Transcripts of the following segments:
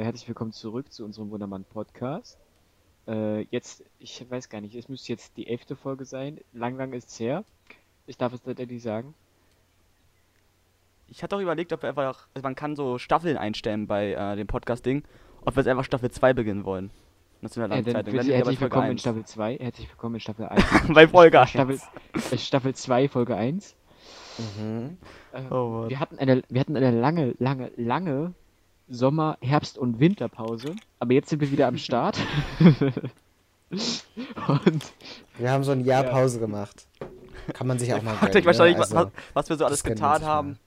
Herzlich willkommen zurück zu unserem Wundermann Podcast. Äh, jetzt, ich weiß gar nicht, es müsste jetzt die elfte Folge sein. Lang, lang ist es her. Ich darf es tatsächlich sagen. Ich hatte auch überlegt, ob wir einfach, also man kann so Staffeln einstellen bei äh, dem Podcast-Ding, ob wir jetzt einfach Staffel 2 beginnen wollen. Nationale äh, dann Zeit. herzlich willkommen in Staffel 2, herzlich willkommen in Staffel 1. bei Folge 1. Staffel, äh, Staffel 2, Folge 1. Mhm. Äh, oh, wir, hatten eine, wir hatten eine lange, lange, lange Sommer-, Herbst- und Winterpause. Aber jetzt sind wir wieder am Start. und wir haben so ein Jahr ja. Pause gemacht. Kann man sich auch mal Fragt euch wahrscheinlich, ne? also, was, was, wir so alles getan haben.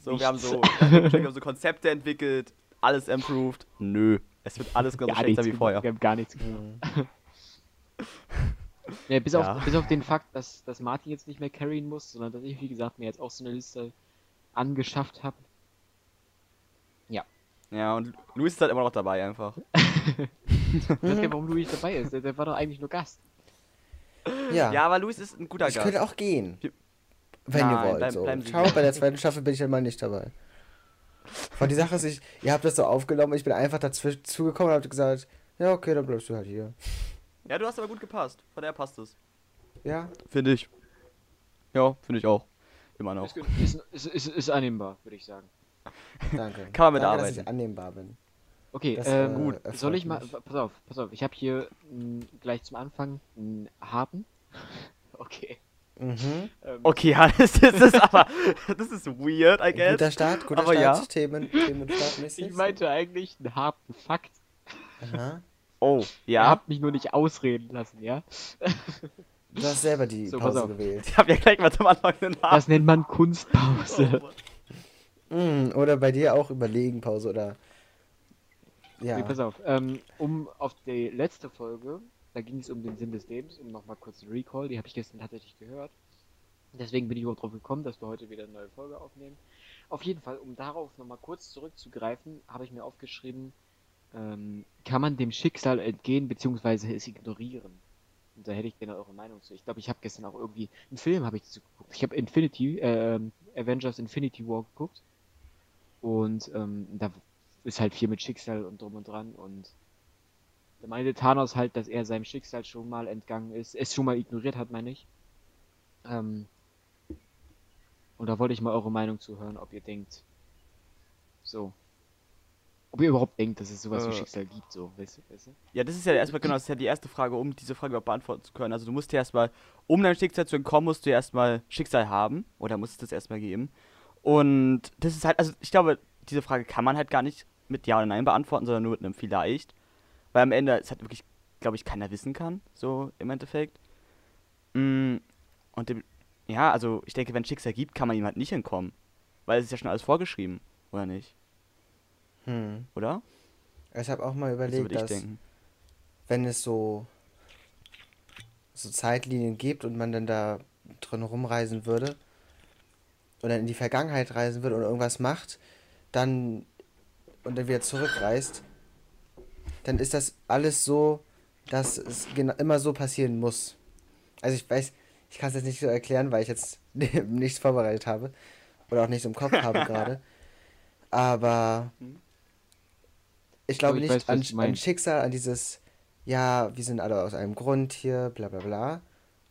So, wir haben so, wir haben so Konzepte entwickelt, alles improved. Nö, es wird alles genauso schlechter wie vorher. Wir haben gar nichts gemacht. ja, bis, ja. Auf, bis auf den Fakt, dass, dass Martin jetzt nicht mehr carryen muss, sondern dass ich, wie gesagt, mir jetzt auch so eine Liste angeschafft habe. Ja, und Luis ist halt immer noch dabei einfach. ich weiß gar nicht, warum Luis dabei ist. Der, der, war doch eigentlich nur Gast. Ja. Ja, aber Luis ist ein guter ich Gast. Ich könnte auch gehen. Wenn Nein, ihr wollt. Bleib, so. Bleiben Ciao, bei der zweiten Staffel bin ich einmal nicht dabei. Von die Sache ist, ich, ihr habt das so aufgenommen, ich bin einfach dazwischen zugekommen und habt gesagt, ja, okay, dann bleibst du halt hier. Ja, du hast aber gut gepasst. Von der passt es. Ja? Finde ich. Ja, finde ich auch. Immer noch. Ist, ist, ist, ist annehmbar, würde ich sagen. Danke. Kann man mitarbeiten. Danke, dass ich annehmbar bin. Okay, das, ähm, gut. Soll ich mal. Mich. Pass auf, pass auf. Ich habe hier mh, gleich zum Anfang einen Haken. okay. Mhm. Ähm, okay, ja, das, das, ist aber. Das ist weird, I guess. Guter Start, guter aber Start. Ja. Themen, Themen ich meinte eigentlich einen harten Fakt. Aha. Oh, ja. Ihr habt mich nur nicht ausreden lassen, ja? Du hast selber die so, Pause gewählt. Ich hab ja gleich mal zum Anfang den Namen. Das nennt man Kunstpause. Oh, Mm, oder bei dir auch Überlegenpause oder. Ja. Okay, pass auf. Ähm, um auf die letzte Folge, da ging es um den Sinn des Lebens, um nochmal kurz Recall, die habe ich gestern tatsächlich gehört. Deswegen bin ich überhaupt drauf gekommen, dass wir heute wieder eine neue Folge aufnehmen. Auf jeden Fall, um darauf nochmal kurz zurückzugreifen, habe ich mir aufgeschrieben, ähm, kann man dem Schicksal entgehen bzw. es ignorieren? Und da hätte ich gerne eure Meinung zu. Ich glaube, ich habe gestern auch irgendwie einen Film habe ich geguckt. Ich habe Infinity, äh, Avengers Infinity War geguckt. Und ähm, da ist halt viel mit Schicksal und drum und dran. Und da meinte Thanos halt, dass er seinem Schicksal schon mal entgangen ist. Es schon mal ignoriert hat, meine ich. Ähm, und da wollte ich mal eure Meinung zu hören, ob ihr denkt, so. Ob ihr überhaupt denkt, dass es sowas äh, wie Schicksal gibt, so, weißt du, weißt du? Ja, das ist ja erstmal, genau, das ist ja die erste Frage, um diese Frage überhaupt beantworten zu können. Also du musst ja erstmal, um dein Schicksal zu entkommen, musst du ja erstmal Schicksal haben, oder muss es das erstmal geben. Und das ist halt, also ich glaube, diese Frage kann man halt gar nicht mit Ja oder Nein beantworten, sondern nur mit einem Vielleicht. Weil am Ende es halt wirklich, glaube ich, keiner wissen kann, so im Endeffekt. Mm, und dem, ja, also ich denke, wenn es Schicksal gibt, kann man ihm halt nicht entkommen. Weil es ist ja schon alles vorgeschrieben, oder nicht? Hm. Oder? Ich habe auch mal überlegt, dass denken. wenn es so, so Zeitlinien gibt und man dann da drin rumreisen würde, oder in die Vergangenheit reisen würde oder irgendwas macht, dann und dann wieder zurückreist, dann ist das alles so, dass es genau immer so passieren muss. Also ich weiß, ich kann es jetzt nicht so erklären, weil ich jetzt nichts vorbereitet habe oder auch nichts im Kopf habe gerade. Aber ich glaube ich nicht weiß, an, an Schicksal, an dieses, ja, wir sind alle aus einem Grund hier, bla bla bla.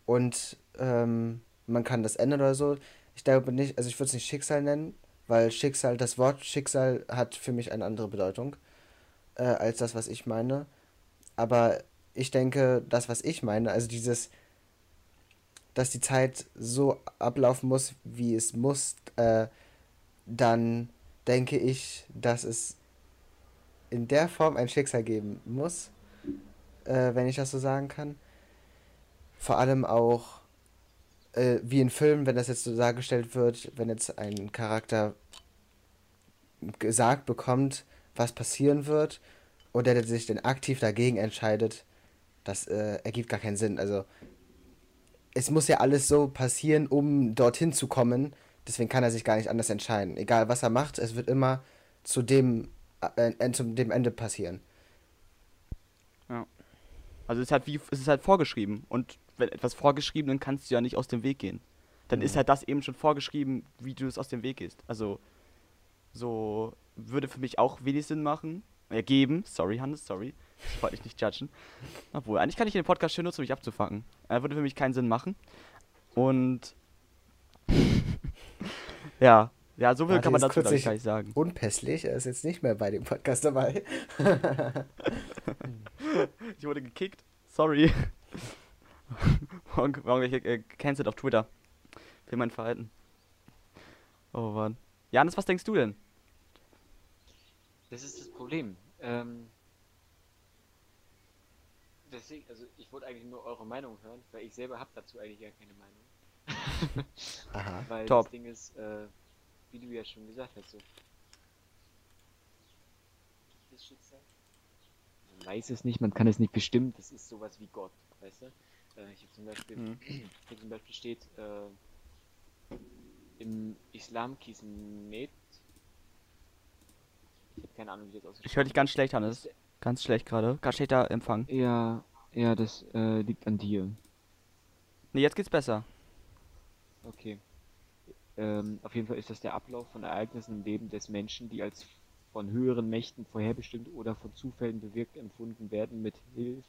Und ähm, man kann das ändern oder so. Ich glaube nicht, also ich würde es nicht Schicksal nennen, weil Schicksal, das Wort Schicksal hat für mich eine andere Bedeutung äh, als das, was ich meine. Aber ich denke, das, was ich meine, also dieses, dass die Zeit so ablaufen muss, wie es muss, äh, dann denke ich, dass es in der Form ein Schicksal geben muss, äh, wenn ich das so sagen kann. Vor allem auch äh, wie in Filmen, wenn das jetzt so dargestellt wird, wenn jetzt ein Charakter gesagt bekommt, was passieren wird, und der sich dann aktiv dagegen entscheidet, das äh, ergibt gar keinen Sinn. Also es muss ja alles so passieren, um dorthin zu kommen. Deswegen kann er sich gar nicht anders entscheiden. Egal was er macht, es wird immer zu dem, äh, äh zu dem Ende passieren. Ja. Also es ist halt wie es ist halt vorgeschrieben und etwas vorgeschrieben, dann kannst du ja nicht aus dem Weg gehen. Dann mhm. ist halt das eben schon vorgeschrieben, wie du es aus dem Weg gehst. Also, so würde für mich auch wenig Sinn machen, Ja, geben. Sorry, Hannes, sorry. Ich wollte dich nicht judgen. Obwohl, eigentlich kann ich den Podcast schön nutzen, um mich abzufacken. Er würde für mich keinen Sinn machen. Und. ja. Ja, so viel kann man dazu ich, ich- gar nicht sagen. Unpässlich, er ist jetzt nicht mehr bei dem Podcast dabei. Ich wurde gekickt. Sorry. Warum warum ich äh, cancelled auf Twitter? Für mein Verhalten. Oh Mann. Janis, was denkst du denn? Das ist das Problem. Ähm, deswegen, also ich wollte eigentlich nur eure Meinung hören, weil ich selber habe dazu eigentlich gar keine Meinung. Aha. Weil Top. das Ding ist, äh, wie du ja schon gesagt hast, so. Das Schicksal? Man weiß es nicht, man kann es nicht bestimmen, das ist sowas wie Gott, weißt du? Äh, ich habe zum Beispiel, Mhm. hier zum Beispiel steht, äh, im Islam Kismet. Ich habe keine Ahnung, wie das aussieht. Ich höre dich ganz schlecht, Hannes. Ganz schlecht gerade. Ganz schlechter Empfang. Ja, ja, das äh, liegt an dir. Ne, jetzt geht's besser. Okay. Ähm, auf jeden Fall ist das der Ablauf von Ereignissen im Leben des Menschen, die als von höheren Mächten vorherbestimmt oder von Zufällen bewirkt empfunden werden, mit Hilf,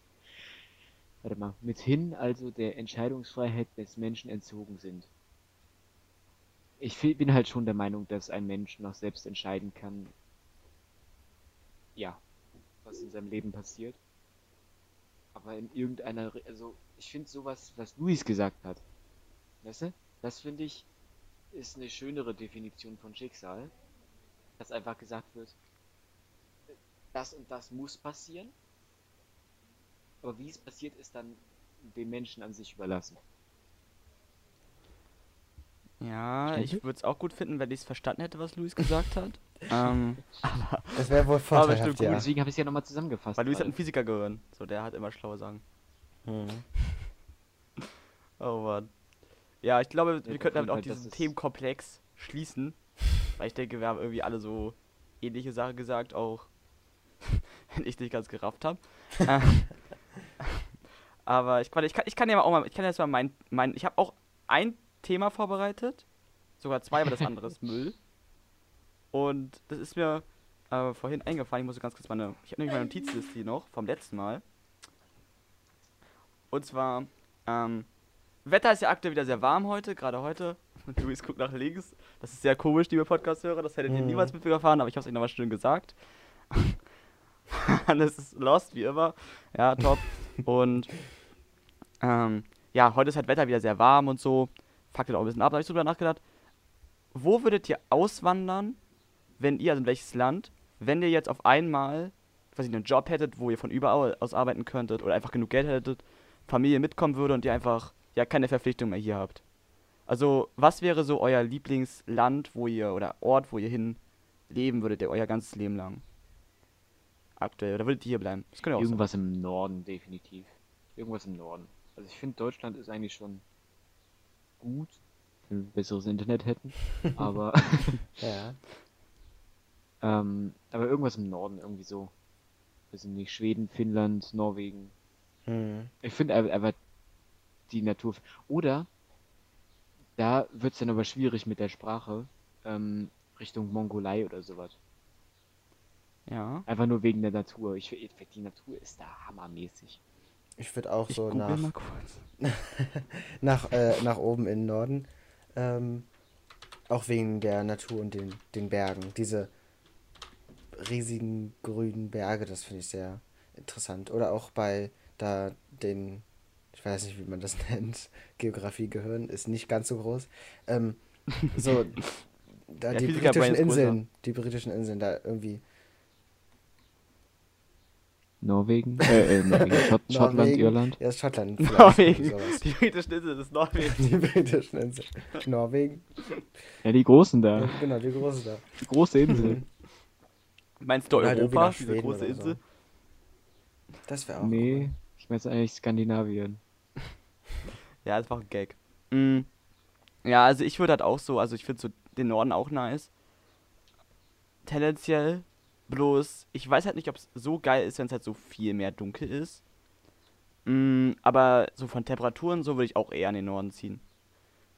warte mal, mithin also der Entscheidungsfreiheit des Menschen entzogen sind. Ich bin halt schon der Meinung, dass ein Mensch noch selbst entscheiden kann, ja, was in seinem Leben passiert. Aber in irgendeiner, also ich finde sowas, was Luis gesagt hat, weißt du, das finde ich ist eine schönere Definition von Schicksal, dass einfach gesagt wird, das und das muss passieren, aber wie es passiert, ist dann dem Menschen an sich überlassen. Ja, ich würde es auch gut finden, wenn ich es verstanden hätte, was Luis gesagt hat. ähm, Das wäre wohl Aber vorteilhaft, bestimmt ja. Und deswegen habe ich es ja nochmal zusammengefasst. weil Luis hat gerade. ein Physikergehirn. So, der hat immer schlaue Sachen. Mhm. Oh Mann. Ja, ich glaube, wir Ja, könnten damit auch halt, das diesen Themenkomplex schließen. Weil ich denke, wir haben irgendwie alle so ähnliche Sachen gesagt, auch wenn ich nicht ganz gerafft habe. Aber ich, ich, kann, ich kann ja auch mal, ich kann jetzt mal mein, mein ich habe auch ein Thema vorbereitet, sogar zwei, aber das andere ist Müll. Und das ist mir äh, vorhin eingefallen, ich muss ganz kurz meine, ich habe nämlich meine Notizliste hier noch vom letzten Mal. Und zwar, ähm, Wetter ist ja aktuell wieder sehr warm heute, gerade heute. Und Luis guckt nach links. Das ist sehr komisch, liebe Podcast-Hörer. Das hättet ihr Mhm. niemals mitbekommen, aber ich habe es euch nochmal schön gesagt. Hannes ist lost, wie immer. Ja, top. und ähm, ja, heute ist halt Wetter wieder sehr warm und so. Fuckt auch ein bisschen ab. Da habe ich drüber nachgedacht. Wo würdet ihr auswandern, wenn ihr, also in welches Land, wenn ihr jetzt auf einmal, nicht, einen Job hättet, wo ihr von überall aus arbeiten könntet oder einfach genug Geld hättet, Familie mitkommen würde und ihr einfach ja keine Verpflichtung mehr hier habt. Also, was wäre so euer Lieblingsland, wo ihr oder Ort, wo ihr hin leben würdet, ihr euer ganzes Leben lang? Aktuell, oder würdet ihr hier bleiben? Das könnt ihr auch. Irgendwas im Norden, definitiv. Irgendwas im Norden. Also ich finde, Deutschland ist eigentlich schon gut, wenn wir besseres Internet hätten. Aber, Ja. ähm, aber irgendwas im Norden, irgendwie so. Also nicht Schweden, Finnland, Norwegen. Mhm. Ich finde aber, aber die Natur. Oder da wird es dann aber schwierig mit der Sprache. Ähm, Richtung Mongolei oder sowas. Ja. Einfach nur wegen der Natur. Ich finde, die Natur ist da hammermäßig. Ich würde auch Ich so nach, mal kurz. nach, äh, nach oben in den Norden. Ähm, auch wegen der Natur und den, den Bergen. Diese riesigen grünen Berge, das finde ich sehr interessant. Oder auch bei da den, ich weiß nicht, wie man das nennt, Geografie gehören, ist nicht ganz so groß. Ähm, so, da Der die britischen ist größer. Inseln, die britischen Inseln, da irgendwie. Norwegen? Äh, äh Norwegen. Schott Schottland, Norwegen. Irland. Ja, Schottland. Norwegen. sowas. Die britischen Inseln ist Norwegen. Die britischen Inseln. Norwegen. Ja, die großen Ja, da. genau, die große da. Die große Insel. Meinst du Oder halt Europa, diese Schweden große oder so. Insel? Das wäre auch Nee, ich meine eigentlich Skandinavien. Ja, das war ein Gag. Mm. Ja, also ich würde halt auch so, also ich finde so den Norden auch nice. Tendenziell. Bloß, ich weiß halt nicht, ob es so geil ist, wenn es halt so viel mehr dunkel ist. Mm, aber so von Temperaturen so würde ich auch eher in den Norden ziehen.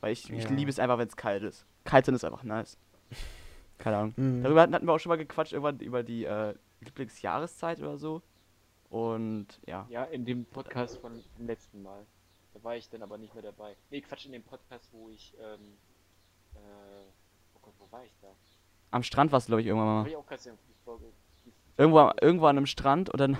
Weil ich, ich Ja. liebe es einfach, wenn es kalt ist. Kalt sein ist einfach nice. Keine Ahnung. Mhm. Darüber hatten wir auch schon mal gequatscht, irgendwann über die, äh, Lieblingsjahreszeit oder so. Und ja. Ja, in dem Podcast von dem letzten Mal. Da war ich dann aber nicht mehr dabei. Nee, Quatsch, in dem Podcast, wo ich, ähm, äh, oh Gott, wo war ich da? Am Strand warst du, glaube ich, irgendwann Da mal. habe ich auch Irgendwo, irgendwo an einem Strand und dann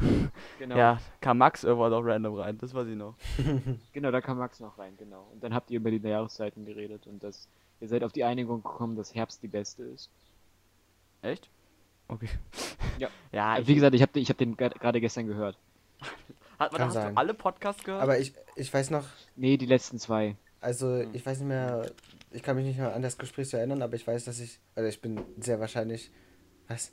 Genau, ja, kam Max irgendwann noch random rein. Das weiß ich noch. genau, da kam Max noch rein, genau. Und dann habt ihr über die Jahreszeiten geredet und dass ihr seid auf die Einigung gekommen, dass Herbst die beste ist. Echt? Okay. Ja. Ja, Äh, ich, Wie gesagt, ich habe ich hab den gerade gestern gehört. hat man Kann hast sein. du alle Podcasts gehört? Aber ich, ich weiß noch, Nee, die letzten zwei. also Hm. ich weiß nicht mehr, ich kann mich nicht mehr an das Gespräch so erinnern, aber ich weiß, dass ich, also ich bin sehr wahrscheinlich, was?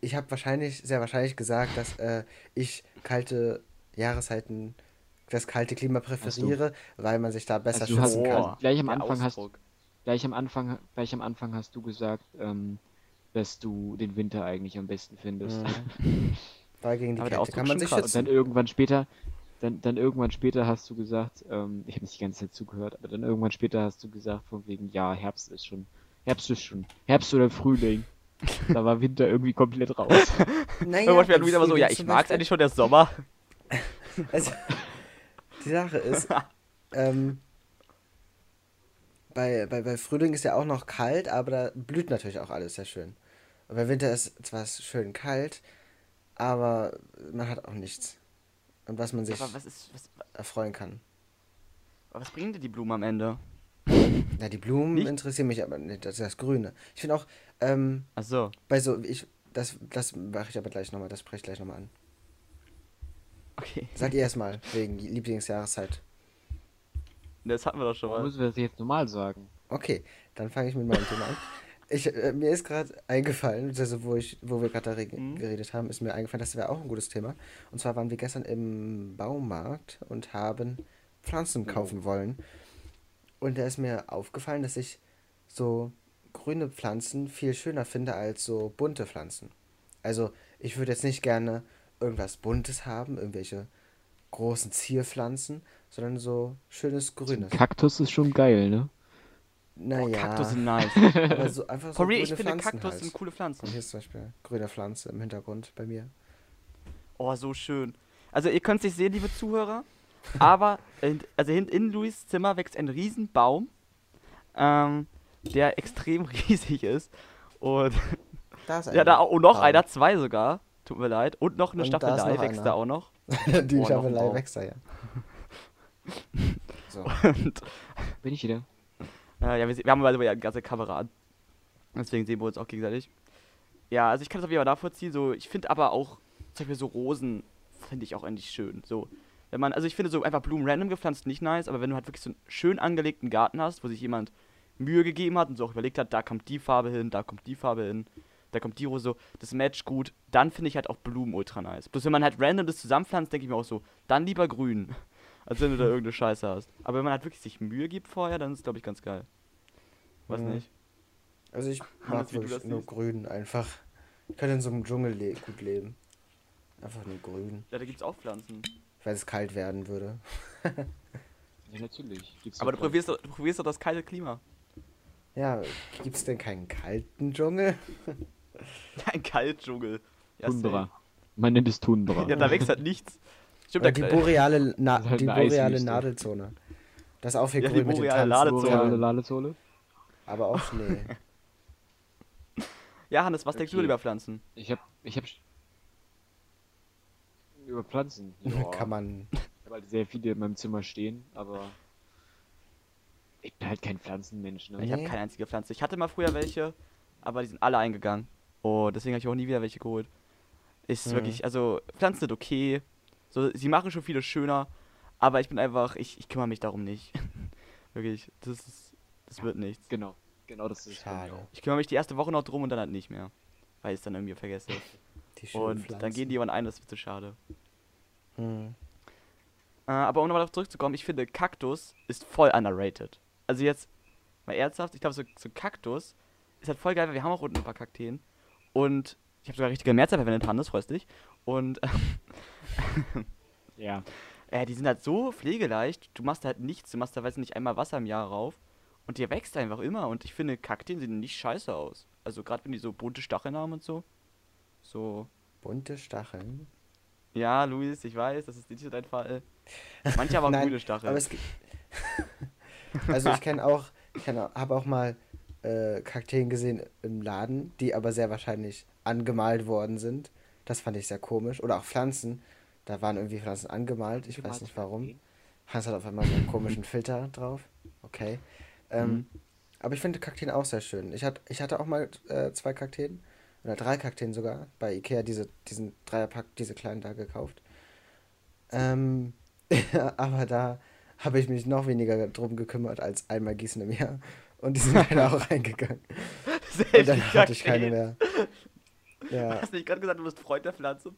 Ich habe wahrscheinlich, sehr wahrscheinlich gesagt, dass äh, ich kalte Jahreszeiten, das kalte Klima präferiere, weil man sich da besser Also du hast schützen Oh, kann. gleich am Anfang hast-. Gleich am Anfang, gleich am Anfang hast du gesagt, ähm, dass du den Winter eigentlich am besten findest. Mhm. Weil gegen die Aber Kälte kann man sich stimmt Und dann schützen. irgendwann später, dann, dann irgendwann später hast du gesagt, ähm, ich habe nicht die ganze Zeit zugehört, aber dann irgendwann später hast du gesagt, von wegen, ja, Herbst ist schon, Herbst ist schon, Herbst oder Frühling. Da war Winter irgendwie komplett raus. Naja, Irgendwann im wieder mal so, ja, ich mag's Beispiel- eigentlich schon der Sommer. Also, die Sache ist, ähm, bei, bei, bei Frühling ist ja auch noch kalt, aber da blüht natürlich auch alles sehr schön. Und bei Winter ist zwar schön kalt, aber man hat auch nichts. Und was man sich Aber was ist, was, erfreuen kann. was bringen dir die Blumen am Ende? Ja, die Blumen Nicht? interessieren mich aber nicht, das ist das Grüne. Ich finde auch, ähm, Ach so. bei so, ich, das, das mache ich aber gleich nochmal, das spreche ich gleich nochmal an. Okay. Sag ihr erstmal, wegen Lieblingsjahreszeit. Das hatten wir doch schon mal. müssen wir das jetzt normal sagen? Okay, dann fange ich mit meinem Thema an. Ich, äh, mir ist gerade eingefallen, also wo, ich, wo wir gerade Mhm. geredet haben, ist mir eingefallen, das wäre auch ein gutes Thema. Und zwar waren wir gestern im Baumarkt und haben Pflanzen kaufen wollen. Und da ist mir aufgefallen, dass ich so grüne Pflanzen viel schöner finde als so bunte Pflanzen. Also ich würde jetzt nicht gerne irgendwas Buntes haben, irgendwelche großen Zierpflanzen, sondern so schönes Grünes. Kaktus ist schon geil, ne? Oh, Naja, Kaktus sind nice. aber so einfach so For real, ich grüne finde Pflanzen Kaktus halt. sind coole Und Pflanzen. hier ist zum Beispiel eine grüne Pflanze im Hintergrund bei mir. Oh, so schön. Also ihr könnt es nicht sehen, liebe Zuhörer, aber in, also in, in Louis Zimmer wächst ein Riesenbaum, ähm, der extrem riesig ist. Und Da ist ja, da auch noch Baum. einer, zwei sogar. Tut mir leid. Und noch eine Und da ist Staffelei noch wächst einer. da auch noch. Die Oh, Staffelei wächst da ja. So. Und Bin ich wieder? äh, ja, wir, wir haben also ja eine ganze Kamera an. Deswegen sehen wir uns auch gegenseitig. Ja, also ich kann das auf jeden Fall nachvollziehen. So, ich finde aber auch, zum Beispiel so Rosen finde ich auch eigentlich schön. So, wenn man, also ich finde so einfach Blumen random gepflanzt nicht nice, aber wenn du halt wirklich so einen schön angelegten Garten hast, wo sich jemand Mühe gegeben hat und so auch überlegt hat, da kommt die Farbe hin, da kommt die Farbe hin, da kommt die Rose so, das matcht gut, dann finde ich halt auch Blumen ultra nice. Bloß wenn man halt random das zusammenpflanzt, denke ich mir auch so, dann lieber grün, als wenn du da irgendeine Scheiße hast. Aber wenn man halt wirklich sich Mühe gibt vorher, dann ist es glaube ich ganz geil. Weiß Mhm. nicht. Also ich mag wirklich nur siehst. grün einfach. Ich könnte in so einem Dschungel le gut leben. Einfach nur grün. Ja, da gibt's auch Pflanzen. Weil es kalt werden würde. Ja, natürlich. Gibt's Aber doch du probierst, doch, du probierst doch das kalte Klima. Ja, gibt's denn keinen kalten Dschungel? Ein Kaltdschungel. Ja, Tundra. Man nennt es Tundra. Ja, da wächst halt nichts. Stimmt, Oder da die boreale, Na halt die boreale. Nadelzone. Das ist auch viel Ja, die mit boreale Tanzen. Ladezone. Aber auch Schnee. Ja, Hannes, was denkst du Okay. über Pflanzen? Ich hab, ich hab über Pflanzen. Ja. Kann man. Ich habe halt sehr viele in meinem Zimmer stehen, aber ich bin halt kein Pflanzenmensch. Ne? Ich habe keine einzige Pflanze. Ich hatte mal früher welche, aber die sind alle eingegangen. Oh, deswegen habe ich auch nie wieder welche geholt. Ist Mhm. wirklich, also Pflanzen sind okay. So, sie machen schon vieles schöner, aber ich bin einfach, ich, ich kümmere mich darum nicht. wirklich, das ist, das wird nichts. Genau, genau das ist Schade. Ich kümmere mich die erste Woche noch drum und dann halt nicht mehr. Weil ich es dann irgendwie vergesse. Die schönen Und Pflanzen. dann gehen die irgendwann ein, das ist zu schade. Hm. Äh, aber um nochmal darauf zurückzukommen, ich finde, Kaktus ist voll underrated. Also jetzt, mal ernsthaft, ich glaube, so, so ein Kaktus ist halt voll geil, weil wir haben auch unten ein paar Kakteen. Und ich habe sogar richtige Mehrzahl verwendet, Hannes, freust dich. Und Ja, äh, die sind halt so pflegeleicht, du machst halt nichts, du machst da, weiß ich nicht, einmal Wasser im Jahr rauf. Und der wächst einfach immer. Und ich finde, Kakteen sehen nicht scheiße aus. Also gerade wenn die so bunte Stacheln haben und so. So. Bunte Stacheln. Ja, Luis, ich weiß, das ist nicht so dein Fall. Manche haben auch grüne Stacheln. Aber es gibt. also ich kenne auch, ich habe auch mal äh, Kakteen gesehen im Laden, die aber sehr wahrscheinlich angemalt worden sind. Das fand ich sehr komisch. Oder auch Pflanzen. Da waren irgendwie Pflanzen angemalt. Ich weiß nicht warum. Hans hat auf einmal so einen komischen Filter drauf. Okay. Ähm, Mhm. Aber ich finde Kakteen auch sehr schön. Ich, hat, ich hatte auch mal äh, zwei Kakteen. Oder drei Kakteen sogar. Bei Ikea diese, diesen Dreierpack, diese kleinen da gekauft. Ähm, aber da habe ich mich noch weniger drum gekümmert als einmal gießen im Jahr. Und die sind leider auch reingegangen. Und dann hatte ich keine mehr. Ja, Hast du nicht gerade gesagt, du bist Freund der Pflanze?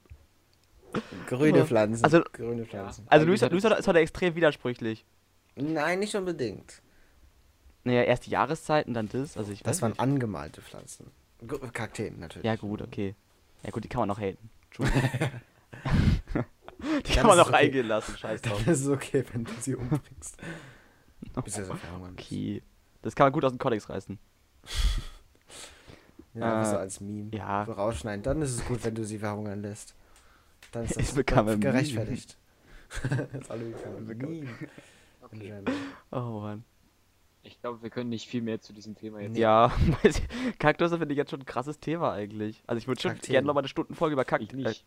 grüne Pflanzen. Also- grüne Pflanzen. Also Luis, gesagt, Luis ist heute extrem widersprüchlich. Nein, nicht unbedingt. Naja, erst die Jahreszeiten, dann das. Also ich Das waren nicht. angemalte Pflanzen. Kakteen natürlich. Ja gut, okay. Ja gut, die kann man noch haten. Entschuldigung. die kann man noch okay. eingehen lassen, scheiß drauf. Das ist okay, wenn du sie umbringst. Bis so verhungern bist. Okay. Das kann man gut aus dem Kontext reißen. Ja, Äh, so als Meme. ja. So rausschneiden. Dann ist es gut, wenn du sie verhungern lässt. Dann ist das gerechtfertigt. das ist alle Meme. Okay. Oh Mann. Ich glaube, wir können nicht viel mehr zu diesem Thema jetzt. Ja, Kaktusse finde ich jetzt schon ein krasses Thema eigentlich. Also ich würde schon gerne noch mal eine Stundenfolge über Kakteen. nicht.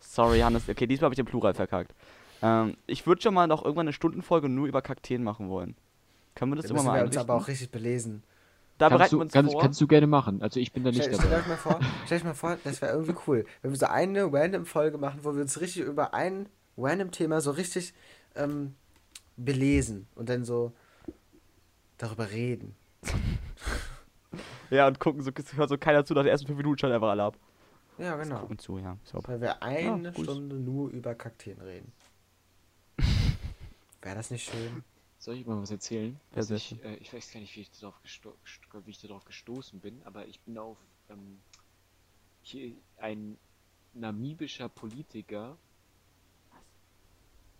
Sorry, Hannes. Okay, diesmal habe ich den Plural verkackt. Ähm, ich würde schon mal noch irgendwann eine Stundenfolge nur über Kakteen machen wollen. Können wir das Da immer mal wir uns einrichten? aber auch richtig belesen. da kannst, bereiten du, wir uns kannst, vor. kannst du gerne machen. Also ich bin da nicht Stell, stell dabei. euch mal vor, stell euch mal vor, das wäre irgendwie cool, wenn wir so eine random Folge machen, wo wir uns richtig über ein random Thema so richtig ähm, belesen und dann so darüber reden. ja, und gucken, so hört so keiner zu, nach den ersten fünf Minuten schon einfach alle ab. Ja, genau. Gucken zu, ja. So. Weil wir eine Ja. Stunde nur über Kakteen reden. Wäre das nicht schön? Soll ich mal was erzählen? Ja, ich, äh, ich weiß gar nicht, wie ich darauf gesto darauf gestoßen bin, aber ich bin auf ähm, hier ein namibischer Politiker.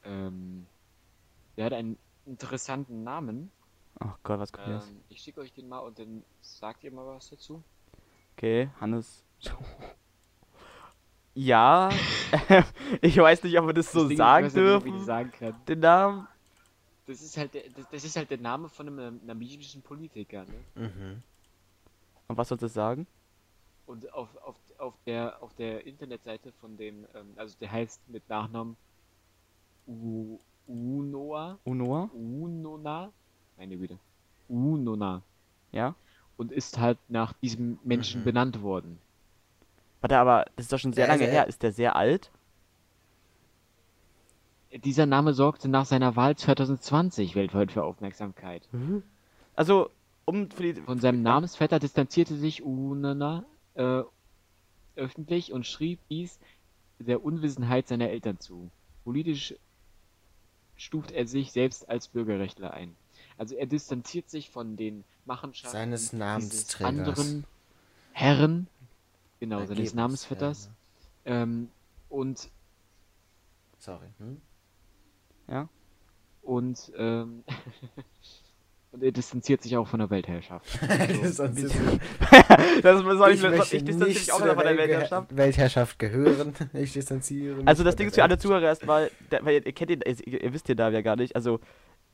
Ähm, der hat einen interessanten Namen. Oh Gott, was kommt jetzt? Ähm, ich schicke euch den mal und dann sagt ihr mal was dazu. Okay, Hannes. ja, ich weiß nicht, ob wir das so Das Ding ist, ich sagen weiß nicht, ob ich dürfen. das sagen kann. Den Namen. Das ist halt der, das, das ist halt der Name von einem nam- namibischen Politiker, ne? Mhm. Und was soll das sagen? Und auf, auf, auf der auf der Internetseite von dem, ähm, also der heißt mit Nachnamen U Unoa, Unoa? Unona, meine Güte, Unona Ja? und ist halt nach diesem Menschen Mhm. benannt worden. Warte, aber das ist doch schon sehr Ja, lange also her. er- Ist der sehr alt? Dieser Name sorgte nach seiner Wahl 2020 weltweit für Aufmerksamkeit. Also, um für die. Von seinem Namensvetter distanzierte sich Unona äh, öffentlich und schrieb dies der Unwissenheit seiner Eltern zu. Politisch stuft er sich selbst als Bürgerrechtler ein. Also er distanziert sich von den Machenschaften Seines Namensträgers. anderen Herren, genau, seines Ergebnis, Namensvetters. ja. Ähm, und Sorry. Hm? Ja? und ähm, und er distanziert sich auch von der Weltherrschaft. Das ist uns jetzt- das soll ich, ich soll möchte ich distanziere mich auch wieder von der Weltherrschaft. Weltherrschaft gehören. Ich distanziere mich. Also das von Ding ist für alle. Zuhörer erstmal, weil ihr, ihr kennt ihn, ihr, ihr wisst den da ja gar nicht. Also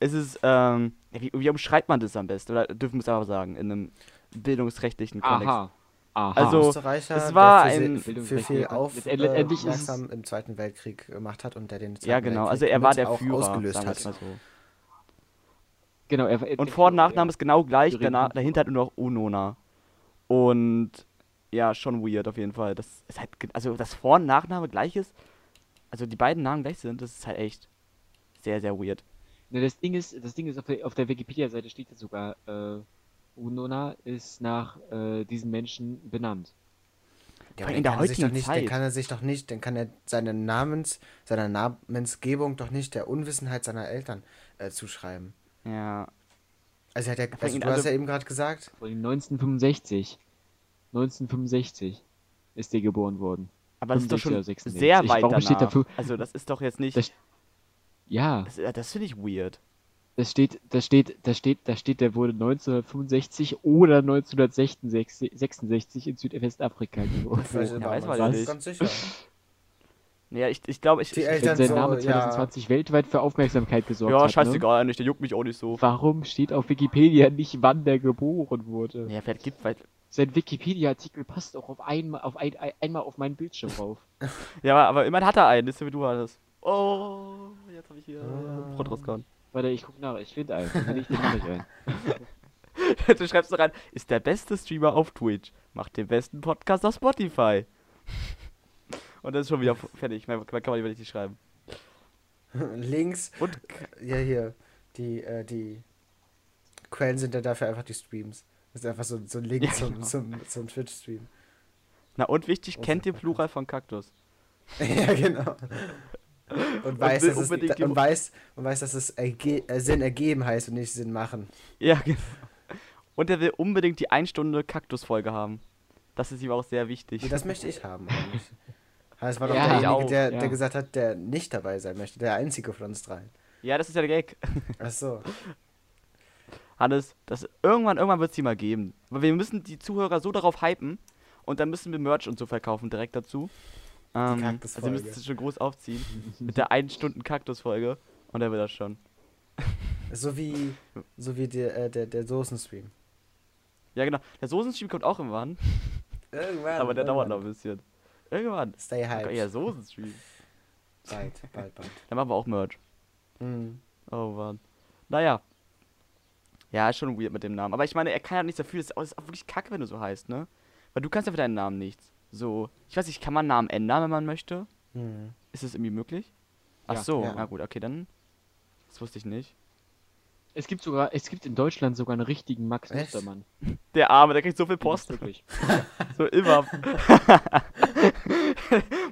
es ist, ähm, wie, wie umschreibt man das am besten? Oder dürfen wir es einfach sagen, in einem bildungsrechtlichen Kontext? Aha. Aha. Also, Österreicher, es war der für, ein- sehr- für viel aufmerksam im Zweiten Weltkrieg gemacht hat und der den Zweiten Ja, genau. Weltkrieg Also er war der Führer, ausgelöst sagen wir hat. so. Genau, er, er, Und Vor- und Nachname ist genau gleich, danach, dahinter hat nur noch Unona. Und ja, schon weird auf jeden Fall. Das ist halt, also dass Vor- und Nachname gleich ist, also die beiden Namen gleich sind, das ist halt echt sehr, sehr weird. Ne, das Ding ist, das Ding ist, auf der, auf der Wikipedia-Seite steht jetzt sogar, äh, Unona ist nach äh, diesem Menschen benannt. Ja, in dann der kann er sich doch heutigen nicht, dann Zeit. kann er sich doch nicht, dann kann er seine Namens, seiner Namensgebung doch nicht der Unwissenheit seiner Eltern äh, zuschreiben. Ja. Also, er hat ja, Vor also du hast also- ja eben gerade gesagt, Von 1965. 1965 ist der geboren worden. Aber das ist doch 65 schon oder 66. sehr Ich- weit warum danach. steht dafür- Also das ist doch jetzt nicht. Das- Ja, Das, das finde ich weird. Das steht, da steht, da steht, da steht, der wurde 1965 oder 1966 in Südwestafrika geboren. Ich weiß, Ja, weiß man das nicht. ganz sicher. Ja, ich, ich glaube, ich. Die ich sein so, Name ja. 2020 weltweit für Aufmerksamkeit gesorgt ja, hat. Ne? scheißegal, eigentlich, der juckt mich auch nicht so. Warum steht auf Wikipedia nicht, wann der geboren wurde? Ja, vielleicht gibt weil. Sein Wikipedia-Artikel passt auch auf einmal auf ein, ein, einmal auf meinen Bildschirm rauf. Ja, aber, immerhin hat er einen, ist so wie du hattest. Oh, jetzt habe ich hier Ah. Brot rausgehauen. Warte, ich guck nach, ich finde einen. Wenn nicht, den mache ich einen. du schreibst doch rein, ist der beste Streamer auf Twitch, macht den besten Podcast auf Spotify. Und das ist schon wieder fertig. Mehr, mehr kann man nicht schreiben. Links, Und ja hier, die, äh, die Quellen sind ja dafür einfach die Streams. Das ist einfach so, so ein Link Ja, zum, genau. zum, zum Twitch-Stream. Na und wichtig, Großer kennt ihr. Plural von Kaktus? ja, genau. Und weiß, will dass es, die- und weiß, und weiß, dass es erge äh, Sinn ergeben heißt und nicht Sinn machen. Ja, genau. Und er will unbedingt die 1 Stunde Kaktus-Folge haben. Das ist ihm auch sehr wichtig. Nee, das möchte ich haben eigentlich. Das war doch Ja, derjenige, auch, der, ja. der gesagt hat, der nicht dabei sein möchte. Der einzige von uns dreien. Ja, das ist ja der Gag. Ach so. Hannes, das irgendwann, irgendwann wird es die mal geben. Aber wir müssen die Zuhörer so darauf hypen und dann müssen wir Merch und so verkaufen direkt dazu. Ähm, also Kaktusfolge. müssen es schon groß aufziehen. mit der 1 Stunden Kaktus-Folge. Und dann wird das schon. So wie, so wie der, äh, der, der Soßenstream. Ja, genau. Der Soßenstream kommt auch irgendwann. Irgendwann. aber der dauert noch irgendwann. ein bisschen. Irgendwann. Stay Oh hyped. Gott, Ja, Soßenstream. Bald, bald, bald. Dann machen wir auch Merch. Mhm. Oh Mann. Naja. Ja, ist schon weird mit dem Namen. Aber ich meine, er kann ja nichts dafür. Das ist auch wirklich kacke, wenn du so heißt, ne? Weil du kannst ja für deinen Namen nichts. So. Ich weiß nicht, kann man Namen ändern, wenn man möchte? Mhm. Ist das irgendwie möglich? Ach Ja. so, Ja. na gut, okay, dann. Das wusste ich nicht. Es gibt sogar, es gibt in Deutschland sogar einen richtigen Max? Mustermann. Der Arme, der kriegt so viel Post. Wirklich. So immer.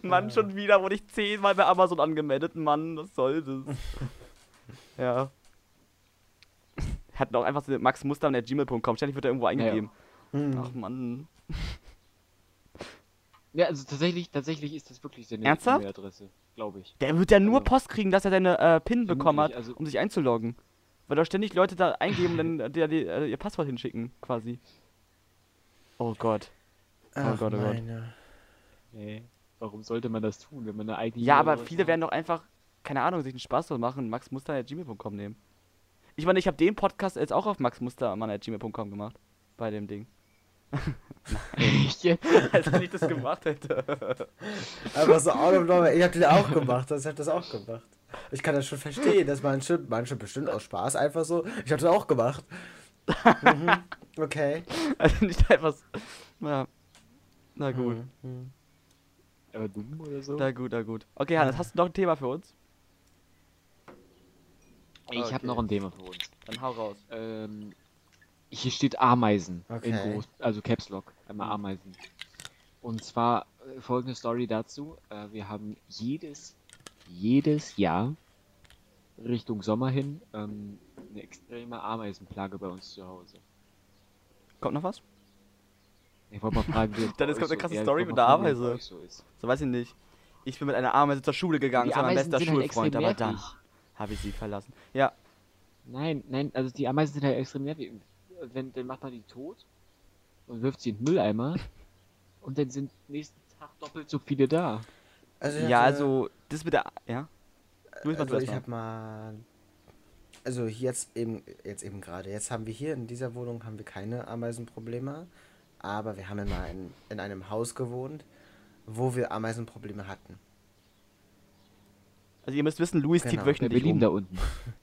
Mann, schon wieder wurde ich zehnmal bei Amazon angemeldet. Mann, was soll das? ja. Hatten auch einfach so Max Muster at gmail.com. Ständig wird er irgendwo eingegeben. Mhm. Ach Mann. Ja, also tatsächlich, tatsächlich ist das wirklich seine Ernsthaft? E-Mail-Adresse, glaube ich. Der wird ja nur Also- Post kriegen, dass er seine äh, PIN bekommen hat, also- um sich einzuloggen. Weil da ständig Leute da eingeben und dann äh, die, äh, ihr Passwort hinschicken, quasi. Oh Gott. Ach, Gott, oh Gott. meine. Nee. Warum sollte man das tun, wenn man eine eigene Ja, aber viele hat? werden doch einfach, keine Ahnung, sich einen Spaß draus machen, Max Muster at gmail.com nehmen. Ich meine, ich habe den Podcast jetzt auch auf Max Muster at gmail.com gemacht. Bei dem Ding. Jetzt? Als wenn ich das gemacht hätte. Aber so out of nowhere. Ich hab den auch gemacht. Das hab das auch gemacht. Ich kann das schon verstehen, dass manche, manche bestimmt aus Spaß einfach so. Ich hab das auch gemacht. Mhm. Okay. Also nicht einfach so. Na, na gut. Mhm. Aber dumm oder so? Na gut, na gut. Okay, Hannes, hast du noch ein Thema für uns? ich Okay. habe noch ein Thema für uns. Dann hau raus. Ähm, hier steht Ameisen in Okay. groß, also Caps Lock, einmal Ameisen. Und zwar äh, folgende Story dazu: äh, Wir haben jedes, jedes Jahr Richtung Sommer hin ähm, eine extreme Ameisenplage bei uns zu Hause. Kommt noch was? Ich wollte mal fragen, wie Dann ist kommt eine krasse ja, ich Story wollte mit der Ameise. So. So weiß ich nicht. Ich bin mit einer Ameise zur Schule gegangen, das war mein bester halt Schulfreund, extrem aber dann habe ich sie verlassen. Ja, Nein, nein, also die Ameisen sind halt extrem nervig. Wenn, dann macht man die tot und wirft sie in den Mülleimer und dann sind nächsten Tag doppelt so viele da. Also ja, hatte- also, das mit der. Ja? Du mal Also du ich erst habe mal, also jetzt eben, jetzt eben gerade, jetzt haben wir hier in dieser Wohnung haben wir keine Ameisenprobleme, aber wir haben ja mal in, in einem Haus gewohnt, wo wir Ameisenprobleme hatten. Also, ihr müsst wissen, Luis Genau, zieht wöchentlich Berlin um. da unten.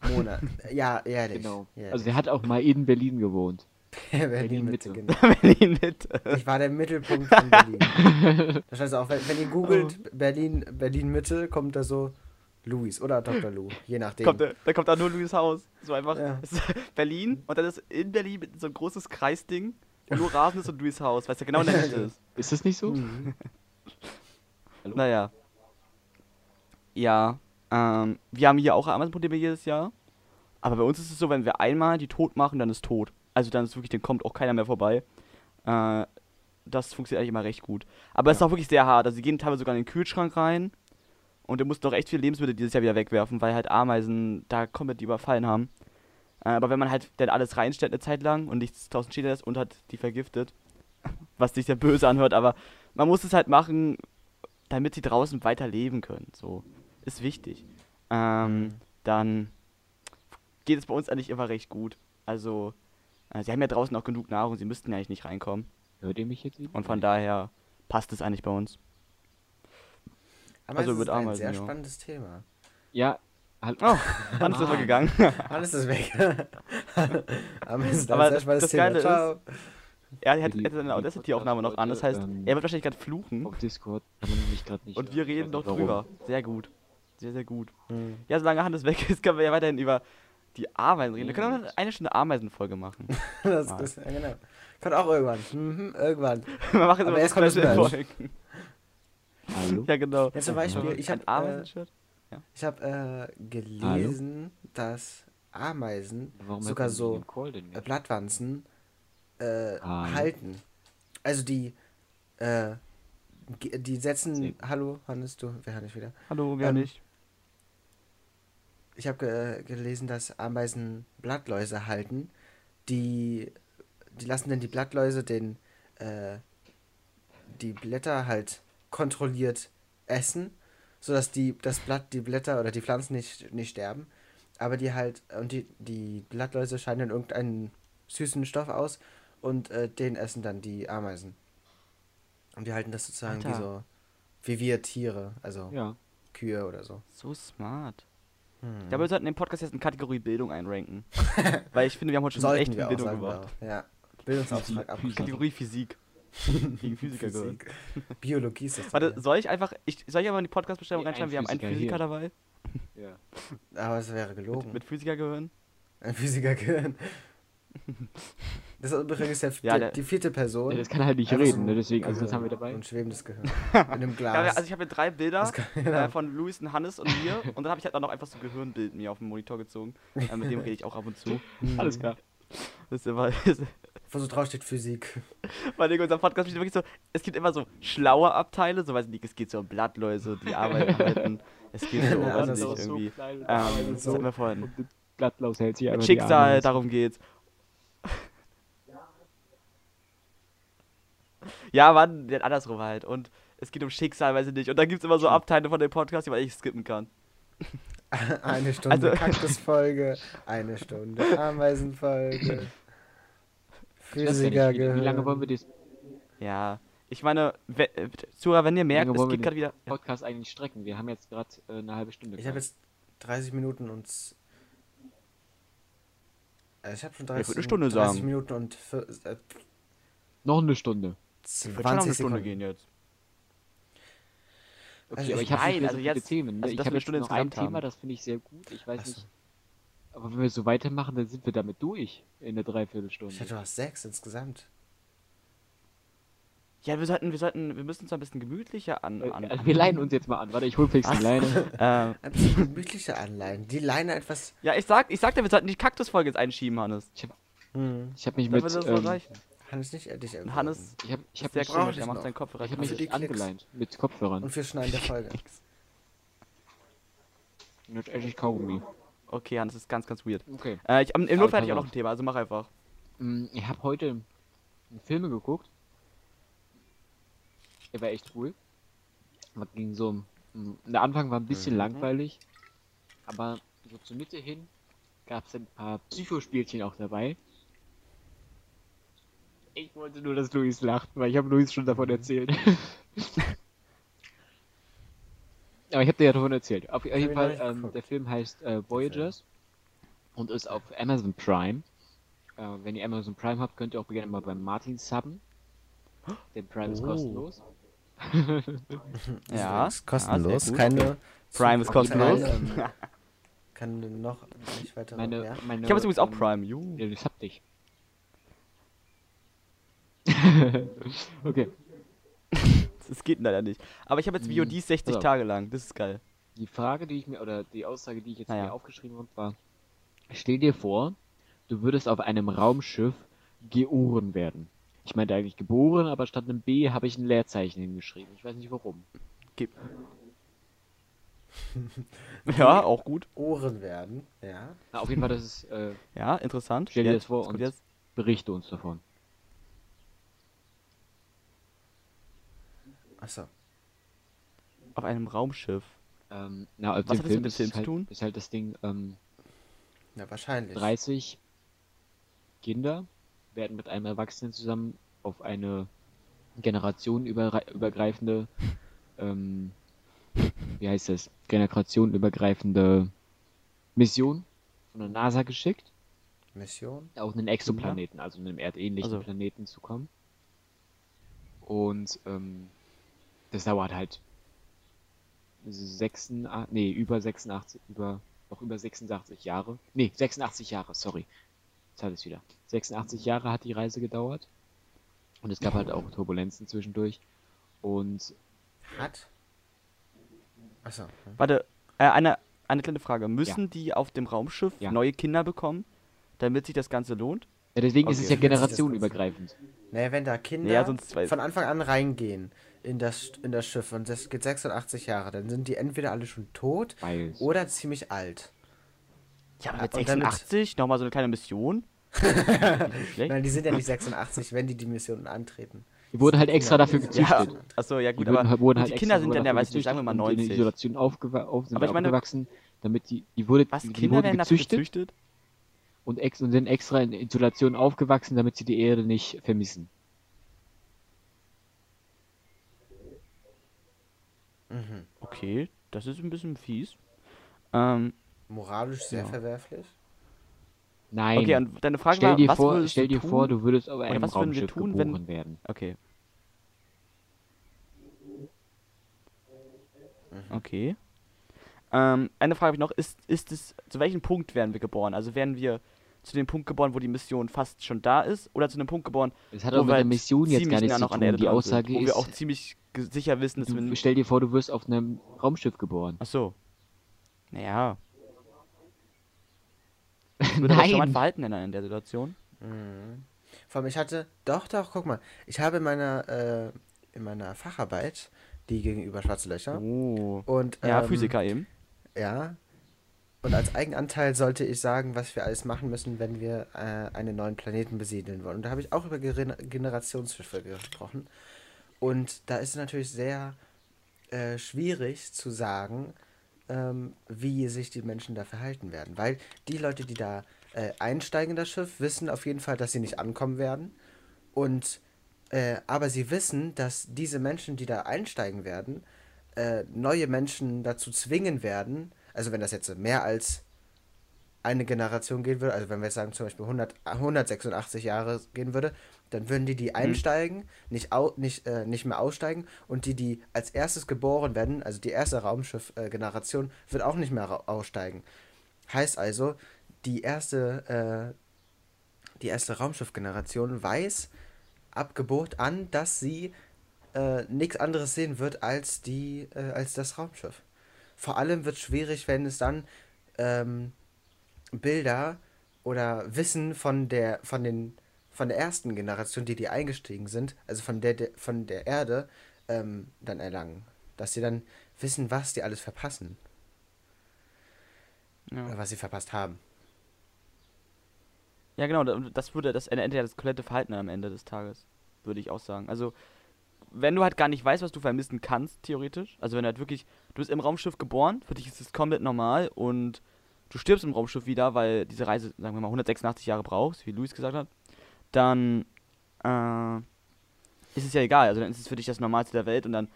Monat. ja, ehrlich. Genau. ehrlich. Also der hat auch mal in Berlin gewohnt. Berlin Mitte, Mitte. genau. Berlin mit. Ich war der Mittelpunkt von Berlin. Das heißt auch, wenn, wenn ihr googelt Berlin, Berlin Mitte, kommt da so Luis oder Dr. Lu, je nachdem. Kommt, da, da kommt da nur Luis Haus. So einfach. Ja. Berlin und dann ist in Berlin so ein großes Kreisding und nur Rasen ist und Luis Haus, weil es ja genau in der Mitte ist. Ist das nicht so? Mhm. Hallo? Naja. Ja, ähm, wir haben hier auch Ameisenprobleme jedes Jahr. Aber bei uns ist es so, wenn wir einmal die tot machen, dann ist tot. Also dann ist wirklich, dann kommt auch keiner mehr vorbei. Äh, das funktioniert eigentlich immer recht gut. Aber es ist auch wirklich sehr hart. Also sie gehen teilweise sogar in den Kühlschrank rein Und er musste doch echt viele Lebensmittel dieses Jahr wieder wegwerfen, weil halt Ameisen da komplett die überfallen haben. Äh, aber wenn man halt dann alles reinstellt eine Zeit lang und nichts draußen stehen lässt und hat die vergiftet, was sich sehr böse anhört, aber man muss es halt machen, damit sie draußen weiter leben können. So, ist wichtig. Ähm, Mhm. dann geht es bei uns eigentlich immer recht gut. Also, äh, sie haben ja draußen auch genug Nahrung, sie müssten ja eigentlich nicht reinkommen. Hört ihr mich jetzt wieder? Und von daher passt es eigentlich bei uns. Aber Also es ist ein sehr ja. spannendes Thema. Ja, hallo. Oh, wann ist das mal Mann. gegangen? Alles ist weg. Ameisen, ist Aber ein sehr das- spannendes das Thema. Geile ist- Ciao. er hat, Die- er hat seine Audacity-Aufnahme noch an, das heißt, ähm, er wird wahrscheinlich gerade fluchen. Auf Discord kann man mich gerade nicht. Und wir reden nicht, warum. drüber. Sehr gut. Sehr, sehr gut. Hm. Ja, solange Hannes weg ist, können wir ja weiterhin über die Ameisen reden. Wir können auch Ja. eine Stunde Ameisenfolge machen. Das Mal. ist, ja, genau. Kommt auch irgendwann. Mhm, irgendwann. wir machen jetzt Aber immer erst kommt das. Special-Folgen. Hallo? Ja, genau. Ja, zum Beispiel, ich habe äh, ich hab, äh, gelesen, dass Ameisen Warum sogar so? Blattwanzen äh, Hallo? halten. Also die, äh, die setzen. Sie- Hallo, Hannes, du, wer hat nicht wieder? Hallo, wir Ähm, nicht. Ich habe ge gelesen, dass Ameisen Blattläuse halten. Die, die lassen dann die Blattläuse den, äh, die Blätter halt kontrolliert essen, sodass die, das Blatt, die Blätter oder die Pflanzen nicht, nicht sterben. Aber die halt, und die, die Blattläuse scheinen dann irgendeinen süßen Stoff aus und äh, den essen dann die Ameisen. Und die halten das sozusagen wie Alter. so, wie wir Tiere, also Ja. Kühe oder so. So smart. Hm. Ich glaube, wir sollten den Podcast jetzt in Kategorie Bildung einranken. Weil ich finde, wir haben heute schon Sollten echt Bildung sagen gemacht. auch. Ja. Bildungsauftrag ab. Kategorie Physik. Gegen Physiker gehört. Physik. Biologie ist das. Warte, soll ich einfach, ich, soll ich aber in die Podcast-Beschreibung Ein reinschreiben, wir haben einen Physiker hier. dabei, ja. ja. Aber es wäre gelogen. mit, mit Physiker gehören. Ein Physiker gehören. Das ist übrigens der, Ja, die, der- die vierte Person. ja. Das kann halt nicht Einfach so reden, ne? deswegen, also das Gehirn, haben wir dabei. Ein schwebendes Gehirn. In einem Ja, Glas. also ich habe hier drei Bilder kann- äh, genau. von Luis und Hannes und mir und dann habe ich halt auch noch einfach so ein Gehirnbild mir auf den Monitor gezogen. Äh, mit dem rede ich auch ab und zu. Alles klar. Das ist immer, Wo so drauf steht Physik. weil in unserem Podcast steht wirklich so, es gibt immer so schlaue Abteile, so weiß ich nicht, es geht so um Blattläuse, die arbeiten halten. Es geht so, Ja, das ich ist nicht, so irgendwie. klein und Ähm, dabei das so hatten wir vorhin. und mit Glattlaus hält sich Mit Schicksal, darum geht's. Ja, Mann, ja, andersrum halt. Und es geht um Schicksal, weiß ich nicht. Und dann gibt's immer so Abteile von dem Podcast, die man echt skippen kann. Eine Stunde Also- Kaktusfolge, eine Stunde Ameisenfolge. Ich Physiker nicht, wie, wie lange wollen wir den Ja, ich meine, we äh, Zuhörer, wenn ihr merkt, es geht gerade wieder. Ja. Podcast eigentlich strecken? Wir haben jetzt gerade äh, eine halbe Stunde. Ich habe jetzt 30 Minuten und. Äh, Ich habe schon Ich würd 30, eine Stunde 30 sagen. Minuten und vier- äh, noch eine Stunde. Ich würde schon noch eine 20 Stunde gehen jetzt. Okay, Also aber ich- habe also so jetzt- Themen. Ne? also ich habe jetzt Stunde noch ein Thema, haben. das finde ich sehr gut. Ich weiß so. nicht. Aber wenn wir so weitermachen, dann sind wir damit durch in der Dreiviertelstunde. Ich dachte, du hast sechs insgesamt. Ja, wir sollten, wir sollten, wir müssen uns ein bisschen gemütlicher an. Äh, an also wir leihen uns jetzt mal an. Warte, ich hol fix die Leine. ähm, Ein bisschen gemütliche Anleihen. Die Leine etwas. ja, ich sag, ich sagte, wir sollten die Kaktusfolge jetzt einschieben, Hannes. Hm. Ich habe mich Dann mit. das Ähm. Hannes nicht endlich Und Hannes ich habe ich hab sehr komisch, ich er macht seinen Kopfhörer. ich hab mich nicht angeleint mit Kopfhörern. Und für Schneiden der Folge. Und jetzt esse ich Kaugummi. Okay, Hannes, das ist ganz, ganz weird. Okay. Äh, ich, Im Notfall hätte ich auch noch ein Thema, also mach einfach. Mm, Ich habe heute Filme geguckt. Der war echt cool. Aber ging so. Der Anfang war ein bisschen Mhm. langweilig. Aber so zur Mitte hin gab es ein paar Psychospielchen auch dabei. Ich wollte nur, dass Luis lacht, weil ich habe Luis schon davon erzählt. Aber ich habe dir ja davon erzählt. Auf jeden Fall, ähm, der Film heißt äh, Voyagers und ist auf Amazon Prime. Äh, wenn ihr Amazon Prime habt, könnt ihr auch gerne mal beim Martin subben. Der Prime ist Oh. kostenlos. Ja, Ist kostenlos. ja. Keine. Prime ist kostenlos. Ähm, kann noch nicht weiter. Meine, ja. meine, Ich habe jetzt übrigens auch ähm, Prime, juhu. Ja, das hab dich. okay. Das geht leider nicht. Aber ich habe jetzt Hm, VOD 60 pass auf. Tage lang, das ist geil. Die Frage, die ich mir, oder die Aussage, die ich jetzt Naja. mir aufgeschrieben habe, war, stell dir vor, du würdest auf einem Raumschiff geboren werden. Ich meinte eigentlich geboren, aber statt einem B habe ich ein Leerzeichen hingeschrieben. Ich weiß nicht warum. Ge ja, auch gut. Ohren werden, ja. Na, auf jeden Fall, das ist, äh, Ja, interessant. stell dir das vor und jetzt? berichte uns davon. Achso. Auf einem Raumschiff. Ähm, na, auf Was dem hat das Film mit dem ist, Film zu halt, tun? ist halt das Ding, ähm, Ja, wahrscheinlich. 30 Kinder werden mit einem Erwachsenen zusammen auf eine generationenübergreifende, ähm, wie heißt das, generationenübergreifende Mission von der NASA geschickt, Mission. auf einen Exoplaneten, also einem erdähnlichen Also- Planeten zu kommen. Und ähm, das dauert halt 86, nee, über 86, über, noch über 86 Jahre. Nee, 86 Jahre, sorry. Jetzt hat es wieder. 86 Jahre hat die Reise gedauert. Und es gab halt auch Turbulenzen zwischendurch. Und Hat. Achso. Warte, äh, eine, eine kleine Frage. Müssen die auf dem Raumschiff Ja. neue Kinder bekommen, damit sich das Ganze lohnt? ja, deswegen ist es Okay. ja generationenübergreifend. Naja, wenn da Kinder Ja, sonst weiß- von Anfang an reingehen in das, in das Schiff und das geht 86 Jahre, dann sind die entweder alle schon tot Weil oder ziemlich alt. Ja, aber mit und damit- 86 nochmal so eine kleine Mission? Nein, die sind ja nicht 86, wenn die die Mission antreten. die wurden halt extra dafür gezüchtet. Ja, achso, ja Die gut, wurden, aber halt- wurden halt die Kinder sind dann ja, weiß ich nicht, sagen wir mal gezüchtet und in 90. Isolation aufgewa auf, sind Aber ich meine- aufgewachsen, damit die, die wurde, Was, die, die Kinder wurden werden dafür gezüchtet gezüchtet? und, ex und sind extra in Isolation aufgewachsen, damit sie die Erde nicht vermissen. Mhm. Okay, das ist ein bisschen fies. Ähm, Moralisch sehr Ja. verwerflich. Nein. okay, und deine Frage stell war, dir, was vor, würdest stell du dir tun? vor, du würdest auf einem was würden wir Raumschiff tun, wenn- geboren werden. Okay. Mhm. Okay. Ähm, eine Frage habe ich noch, ist, ist es, zu welchem Punkt werden wir geboren? Also werden wir zu dem Punkt geboren, wo die Mission fast schon da ist, oder zu einem Punkt geboren, Das hat wo auch mit wir der halt Mission jetzt gar nichts nah zu noch an der tun. Erde Die Aussage sind, wo ist, wir auch ziemlich sicher wissen, dass du, wir... stell dir vor, du wirst auf einem Raumschiff geboren. Ach so. Naja. Ich würde aber schon mein Nein. Verhalten ändern in der Situation. Mhm. Vor allem, ich hatte, doch, doch, guck mal, ich habe in meiner, äh, in meiner Facharbeit, die gegenüber Schwarze Löcher, Oh. und, Ja, ähm, Physiker eben. Ja. Und als Eigenanteil sollte ich sagen, was wir alles machen müssen, wenn wir äh, einen neuen Planeten besiedeln wollen. Und da habe ich auch über Gener Generationsschiffe gesprochen. Und da ist es natürlich sehr äh, schwierig zu sagen, ähm, wie sich die Menschen da verhalten werden. Weil die Leute, die da äh, einsteigen in das Schiff, wissen auf jeden Fall, dass sie nicht ankommen werden. Und äh, aber sie wissen, dass diese Menschen, die da einsteigen werden, äh, neue Menschen dazu zwingen werden, also wenn das jetzt mehr als eine Generation gehen würde, also wenn wir jetzt sagen zum Beispiel 100, 186 Jahre gehen würde, dann würden die, die einsteigen, nicht, au, nicht, äh, nicht mehr aussteigen und die, die als erstes geboren werden, also die erste Raumschiff-Generation, wird auch nicht mehr aussteigen. Heißt also, die erste, äh, die erste Raumschiff-Generation weiß ab Geburt an, dass sie äh, nichts anderes sehen wird als die, äh, als das Raumschiff. Vor allem wird es schwierig, wenn es dann ähm, Bilder oder Wissen von der, von den, von der ersten Generation, die die eingestiegen sind, also von der, der von der Erde, ähm, dann erlangen. Dass sie dann wissen, was die alles verpassen. Ja. Oder was sie verpasst haben. Ja, genau, da- das würde das ändert ja das komplette Verhalten am Ende des Tages, würde ich auch sagen. Also, wenn du halt gar nicht weißt, was du vermissen kannst, theoretisch, also wenn du halt wirklich, du bist im Raumschiff geboren, für dich ist es komplett normal und du stirbst im Raumschiff wieder, weil diese Reise, sagen wir mal, 186 Jahre brauchst, wie Luis gesagt hat, dann äh, ist es ja egal. Also dann ist es für dich das Normalste der Welt und dann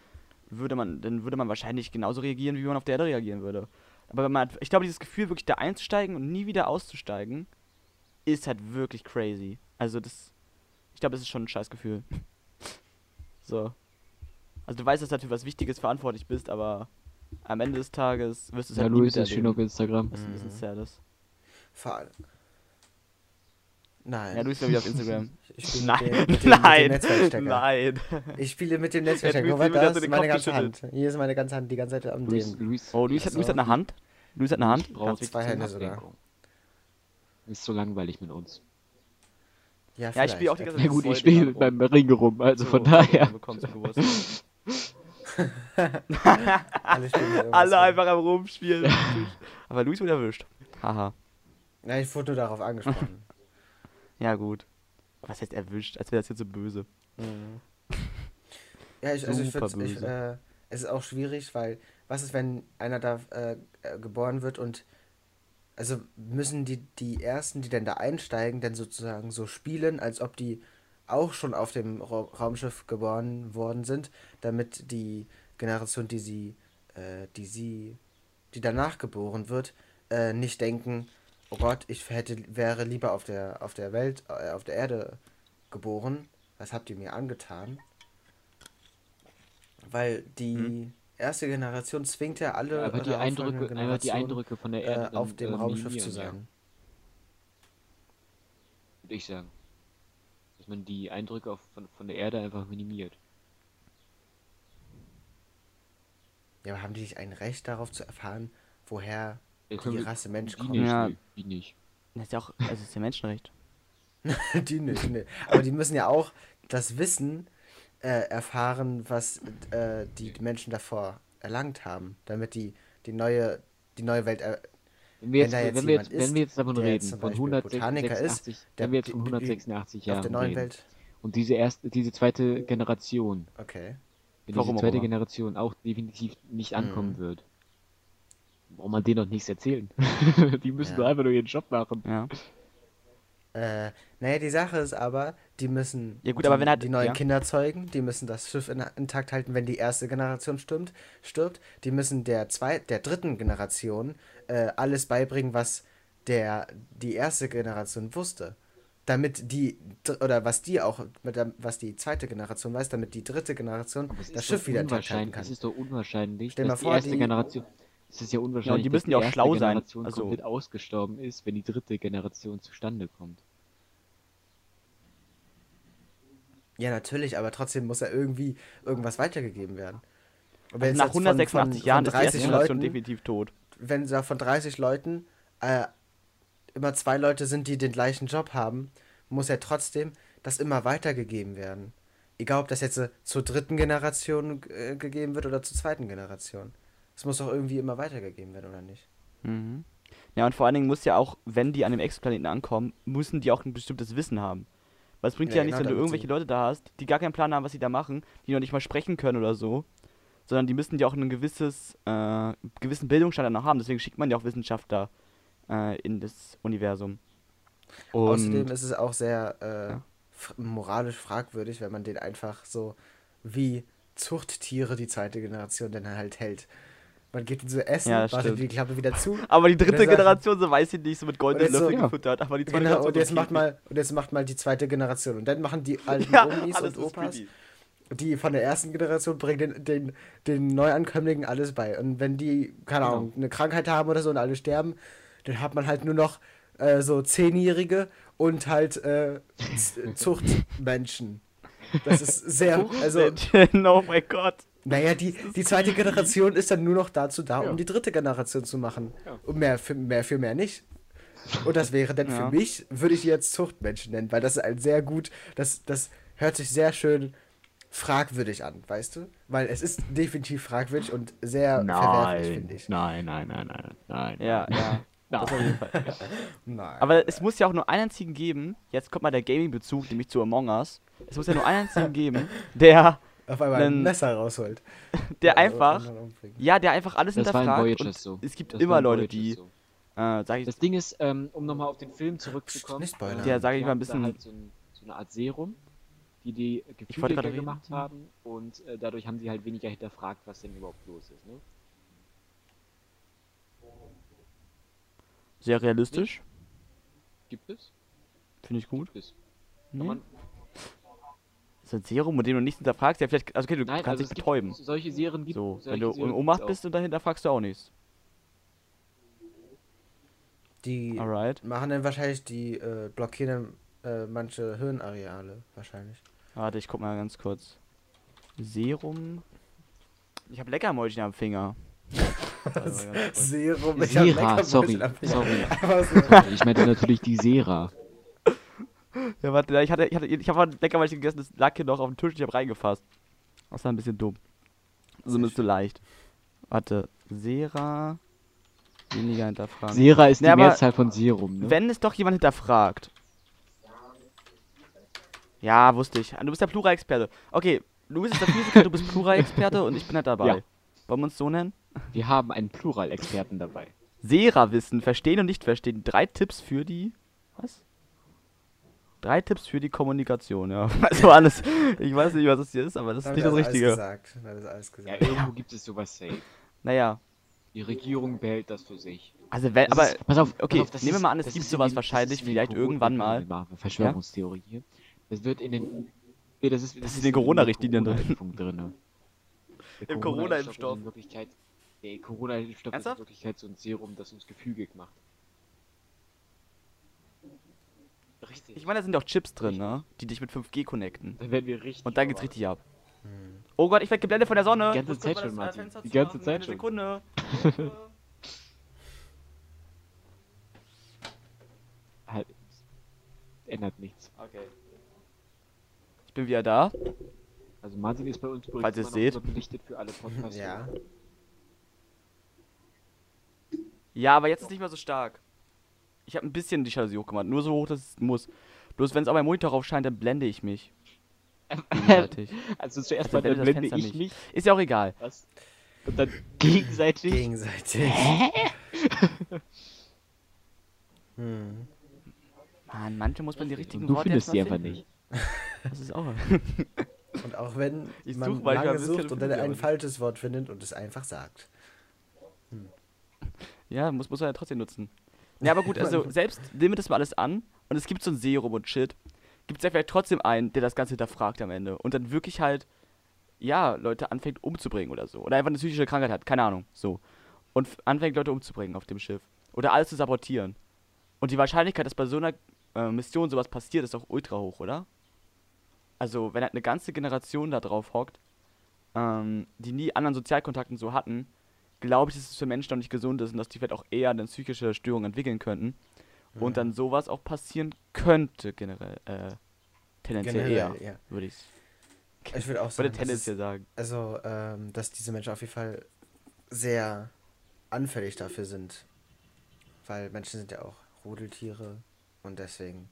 würde man, dann würde man wahrscheinlich genauso reagieren, wie man auf der Erde reagieren würde. Aber wenn man, hat- ich glaube, dieses Gefühl, wirklich da einzusteigen und nie wieder auszusteigen, ist halt wirklich crazy. Also das, ich glaube, das ist schon ein scheiß Gefühl. so. Also du weißt, dass du für was Wichtiges verantwortlich bist, aber am Ende des Tages wirst du es Ja, halt nie Luis ist schön auf. Instagram. Was ein bisschen Mhm. sad ist. Vor allem. Nein. Ja, Luis ist wieder auf Instagram. Ich spiele Nein, mit dem, mit dem, nein, mit dem nein. Ich spiele mit dem Er Netzwerkstecker. Guck wieder da ist meine ganze Hand. Hier ist meine ganze Hand, die ganze Zeit am Luis. Luis, Oh, Luis hat, Achso. Luis hat eine Hand. Luis hat eine Hand. wichtig. zwei Hände sogar. Ist so langweilig mit uns. Ja, Ja, ich spiele auch die ganze Ja gut, ich spiele den beim Ring rum, also So, von daher. du. Alle, mit Alle rum. einfach am Rumspielen. Aber Luis wurde erwischt. Haha. Ja, ich wurde nur darauf angesprochen. Ja, gut. Was heißt erwischt? Als wäre das jetzt so böse. Mhm. Ja, ich, also ich finde, äh, es ist auch schwierig, weil was ist, wenn einer da äh, äh, geboren wird und also müssen die, die Ersten, die dann da einsteigen, dann sozusagen so spielen, als ob die auch schon auf dem Ra Raumschiff geboren worden sind, damit die Generation, die sie, äh, die sie, die danach geboren wird, äh, nicht denken, oh Gott, ich hätte, wäre lieber auf der, auf der Welt, äh, auf der Erde geboren. Was habt ihr mir angetan? Weil die Hm. erste Generation zwingt ja alle Aber die Eindrücke, einfach die Eindrücke von der äh, Erde auf dann, dem äh, Raumschiff zu sein. Würde ich sagen. Dass man die Eindrücke auf, von, von der Erde einfach minimiert. Ja, aber haben die nicht ein Recht darauf zu erfahren, woher die Rasse Mensch die kommt? nicht, Ja. die nicht. Das ist ja auch, also ist ja Menschenrecht. die nicht, ne. Aber die müssen ja auch das Wissen äh, erfahren, was äh, die Menschen davor erlangt haben, damit die die neue die neue Welt er Wenn wir Wenn jetzt, jetzt wenn wir jetzt, ist, wenn wir jetzt davon der reden, zum von Beispiel Botaniker 186, ist, der wenn wir jetzt die- von die- 186 auf der Jahren neuen reden, Welt. und diese erste, diese zweite Generation, Okay. wenn Warum diese zweite? Generation auch definitiv nicht ankommen Mhm. wird, braucht man denen doch nichts erzählen. die müssen Ja. doch einfach nur ihren Job machen. Ja. Äh, naja, die Sache ist aber, die müssen Ja gut, die, aber wenn halt- die neuen ja. Kinder zeugen, die müssen das Schiff in, intakt halten, wenn die erste Generation stimmt, stirbt. Die müssen der zwei, der dritten Generation äh, alles beibringen, was der die erste Generation wusste. Damit die oder was die auch mit der, was die zweite Generation weiß, damit die dritte Generation das Schiff wieder intakt halten kann. es ist doch unwahrscheinlich, Stell mal dass die vor, erste die- Generation, es ist ja unwahrscheinlich, die dass müssen ja auch erste schlau sein, Generation also- komplett ausgestorben ist, wenn die dritte Generation zustande kommt. Ja, natürlich, aber trotzdem muss ja irgendwie irgendwas weitergegeben werden. Und Also nach jetzt von- 186 von, Jahren von ist die erste 30 Generation Leuten, definitiv tot. wenn da von 30 Leuten äh, immer zwei Leute sind, die den gleichen Job haben, muss ja trotzdem das immer weitergegeben werden. Egal, ob das jetzt äh, zur dritten Generation äh, gegeben wird oder zur zweiten Generation. Es muss doch irgendwie immer weitergegeben werden, oder nicht? Mhm. Ja, und vor allen Dingen muss ja auch, wenn die an dem Exoplaneten ankommen, müssen die auch ein bestimmtes Wissen haben. Weil es bringt Ja, ja, nichts, genau, wenn du irgendwelche Leute da hast, die gar keinen Plan haben, was sie da machen, die noch nicht mal sprechen können oder so. Sondern die müssen ja auch ein gewisses, äh, gewissen Bildungsstand noch haben. Deswegen schickt man ja auch Wissenschaftler äh, in das Universum. Und Außerdem ist es auch sehr äh, Ja. moralisch fragwürdig, wenn man den einfach so wie Zuchttiere die zweite Generation dann halt hält. Man gibt ihnen so Essen, Ja, wartet die Klappe wieder zu. aber die dritte Generation, so weiß ich nicht, so mit goldenen so- Löffeln Ja. gefüttert. Aber die zweite Genau, Generation und jetzt so macht mal und jetzt macht mal die zweite Generation und dann machen die alten Ja, Omis und Opas, die von der ersten Generation bringen den, den, den Neuankömmlingen alles bei. Und wenn die, keine Genau. Ahnung, eine Krankheit haben oder so und alle sterben, dann hat man halt nur noch äh, so Zehnjährige und halt äh, Zuchtmenschen. Das ist sehr, also, oh mein Gott. naja, die, die zweite Generation ist dann nur noch dazu da, Ja. um die dritte Generation zu machen. Ja. Und mehr für mehr, für mehr nicht. Und das wäre dann Ja. für mich, würde ich die jetzt Zuchtmenschen nennen, weil das ist ein sehr gut, das, das hört sich sehr schön fragwürdig an, weißt du? Weil es ist definitiv fragwürdig und sehr verwerflich, finde ich. nein, nein, nein, nein, nein. Ja, ja. Das auf jeden Fall. Nein. Aber es muss ja auch nur einen einzigen geben, jetzt kommt mal der Gaming-Bezug, nämlich zu Among Us. Es muss ja nur einen einzigen geben, der, auf einmal ein dann- Messer rausholt. der einfach, ja, der einfach alles Das war in hinterfragt. Und so. es gibt Das war immer in Leute, die, so. äh, sag ich, Das Ding ist, ähm, um nochmal auf den Film zurückzukommen, Nicht spoilern. ähm, Ja, sag ich mal ein bisschen- Halt so, ein, so eine Art Serum, die die Gefühle gerade reden. gemacht haben und äh, dadurch haben sie halt weniger hinterfragt, was denn überhaupt los ist. Ne? sehr realistisch, Gibt es? finde ich gut. Gibt es. Nee. Kann man, So ein Serum, mit dem du nichts hinterfragst, ja vielleicht, also okay, du nein, kannst also dich betäuben. solche Serien gibt So, solche wenn du in Ohnmacht bist und dahinter fragst du auch nichts. Die Alright. machen dann wahrscheinlich die, äh, blockieren dann, äh, manche Hirnareale, wahrscheinlich. Warte, ich guck mal ganz kurz. Serum. Ich habe Leckermäulchen am Finger. Kurz. Serum, hab Sera, Leckermäulchen sorry, am Finger. sorry. Einfach so. Ich meinte natürlich die Sera. Ja, warte, ich hatte, ich hatte, ich habe Leckermäulchen gegessen, das lag hier noch auf dem Tisch, ich habe reingefasst. Das war ein bisschen dumm. so müsste leicht. Warte, Sera. Weniger hinterfragen. Sera ist Nee, die Mehrzahl von Serum, ne? Wenn es doch jemand hinterfragt. Ja, wusste ich. Du bist der Plura-Experte. Okay, du bist der Physiker, du bist Plura-Experte und ich bin halt dabei. Ja. Wollen wir uns so nennen? Wir haben einen Plural-Experten dabei. Sera-Wissen, verstehen und nicht verstehen. Drei Tipps für die. Was? Drei Tipps für die Kommunikation, ja. Also alles. Ich weiß nicht, was das hier ist, aber das ist nicht das Richtige. Alles gesagt. Hast du alles Ja, gesagt. irgendwo gibt es sowas safe. Naja. Die Regierung behält das für sich. Also, wenn, Das aber. ist- pass auf, okay, pass auf, das nehmen wir ist- mal an, es das gibt ist sowas das wahrscheinlich, ist vielleicht Corona- irgendwann mal. Verschwörungstheorie hier. Das wird in den. Nee, das ist, Das ist in den Corona-Richtlinien drin. Drin. Im Corona-Impfstoff Corona-Impfstoff. ist in Wirklichkeit. Der Corona-Impfstoff ist in? Wirklichkeit so ein Serum, das uns gefügig macht. Richtig. Ich meine, da sind ja auch Chips drin, ne? Die dich mit 5G connecten. Dann werden wir richtig. Und dann geht's aber- richtig ab. Oh Gott, ich werde geblendet von der Sonne. Die ganze Zeit schon, Martin. Die ganze machen. Zeit Eine schon. Sekunde. Halt. Ändert nichts. okay. Ich bin wieder da. Also Martin ist bei uns übrigens Falls ihr seht. für alle Podcasts. Ja. Ja, aber jetzt ist nicht mehr so stark. Ich habe ein bisschen die Jalousie hochgemacht. Nur so hoch, dass es muss. Bloß wenn es auf meinem Monitor raufscheint, dann blende ich mich. Gegenseitig. Also zuerst Also mal dann blende das blende Fenster ich nicht. mich. Ist ja auch egal. Was? Und dann gegenseitig. Gegenseitig. hm. Mann, manche muss man die richtigen du Worte findest die einfach nicht. Das ist auch. Und auch wenn Ich man such lange sucht und dann ein falsches Wort findet und es einfach sagt. ja, muss, muss man ja trotzdem nutzen. Ja, aber gut, also selbst nehmen wir das mal alles an und es gibt so ein Serum und Shit. Gibt es ja vielleicht trotzdem einen, der das Ganze hinterfragt am Ende und dann wirklich halt, ja, Leute anfängt umzubringen oder so. Oder einfach eine psychische Krankheit hat, keine Ahnung, so. Und anfängt Leute umzubringen auf dem Schiff. Oder alles zu sabotieren. Und die Wahrscheinlichkeit, dass bei so einer äh, Mission sowas passiert, ist auch ultra hoch, oder? Also, wenn halt eine ganze Generation da drauf hockt, ähm, die nie anderen Sozialkontakten so hatten, glaube ich, dass es für Menschen noch nicht gesund ist und dass die vielleicht auch eher eine psychische Störung entwickeln könnten. Und dann sowas auch passieren könnte, generell. Äh, tendenziell Generell, eher, ja. würde ich Ich würde auch würde sagen, dass, tendenziell sagen. also, ähm, dass diese Menschen auf jeden Fall sehr anfällig dafür sind. Weil Menschen sind ja auch Rudeltiere und deswegen,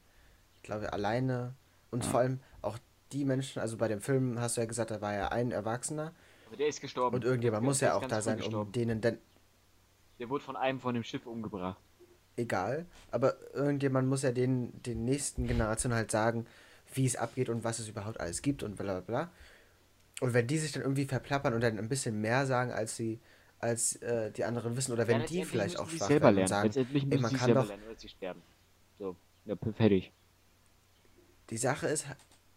ich glaube, alleine und vor allem auch die Menschen, also bei dem Film hast du ja gesagt, da war ja ein Erwachsener Aber der ist gestorben. und irgendjemand Der muss ja auch da sein, um denen dann Der wurde von einem von dem Schiff umgebracht. egal, aber irgendjemand muss ja den, den nächsten Generationen halt sagen, wie es abgeht und was es überhaupt alles gibt und bla bla bla. Und wenn die sich dann irgendwie verplappern und dann ein bisschen mehr sagen, als sie als äh, die anderen wissen, oder wenn Ja, die vielleicht auch schwach selber werden und lernen. sagen, Letztendlich ey, man kann doch, lernen, sie sterben. So, ja, fertig. die Sache ist,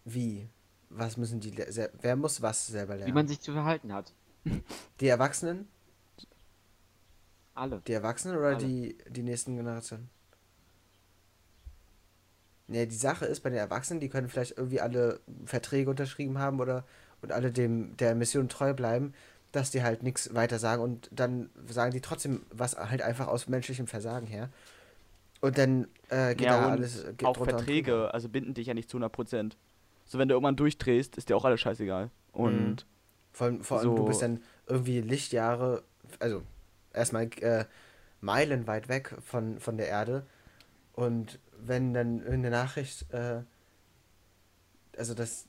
wie? Was müssen die, wer muss was selber Wie lernen? man sich zu verhalten hat. die Erwachsenen? Alle. Die Erwachsenen oder Alle. die, die nächsten Generationen? Ne, die Sache ist, bei den Erwachsenen, die können vielleicht irgendwie alle Verträge unterschrieben haben oder und alle dem der Mission treu bleiben, dass die halt nichts weiter sagen und dann sagen die trotzdem was halt einfach aus menschlichem Versagen her. Und dann äh, geht Ja, da und alles geht auch Verträge, also binden dich ja nicht zu 100%. So, wenn du irgendwann durchdrehst, ist dir auch alles scheißegal. Und Vor allem, vor allem du so- bist dann irgendwie Lichtjahre, also erstmal äh, Meilen weit weg von, von der Erde. Und wenn dann irgendeine Nachricht, äh, also das,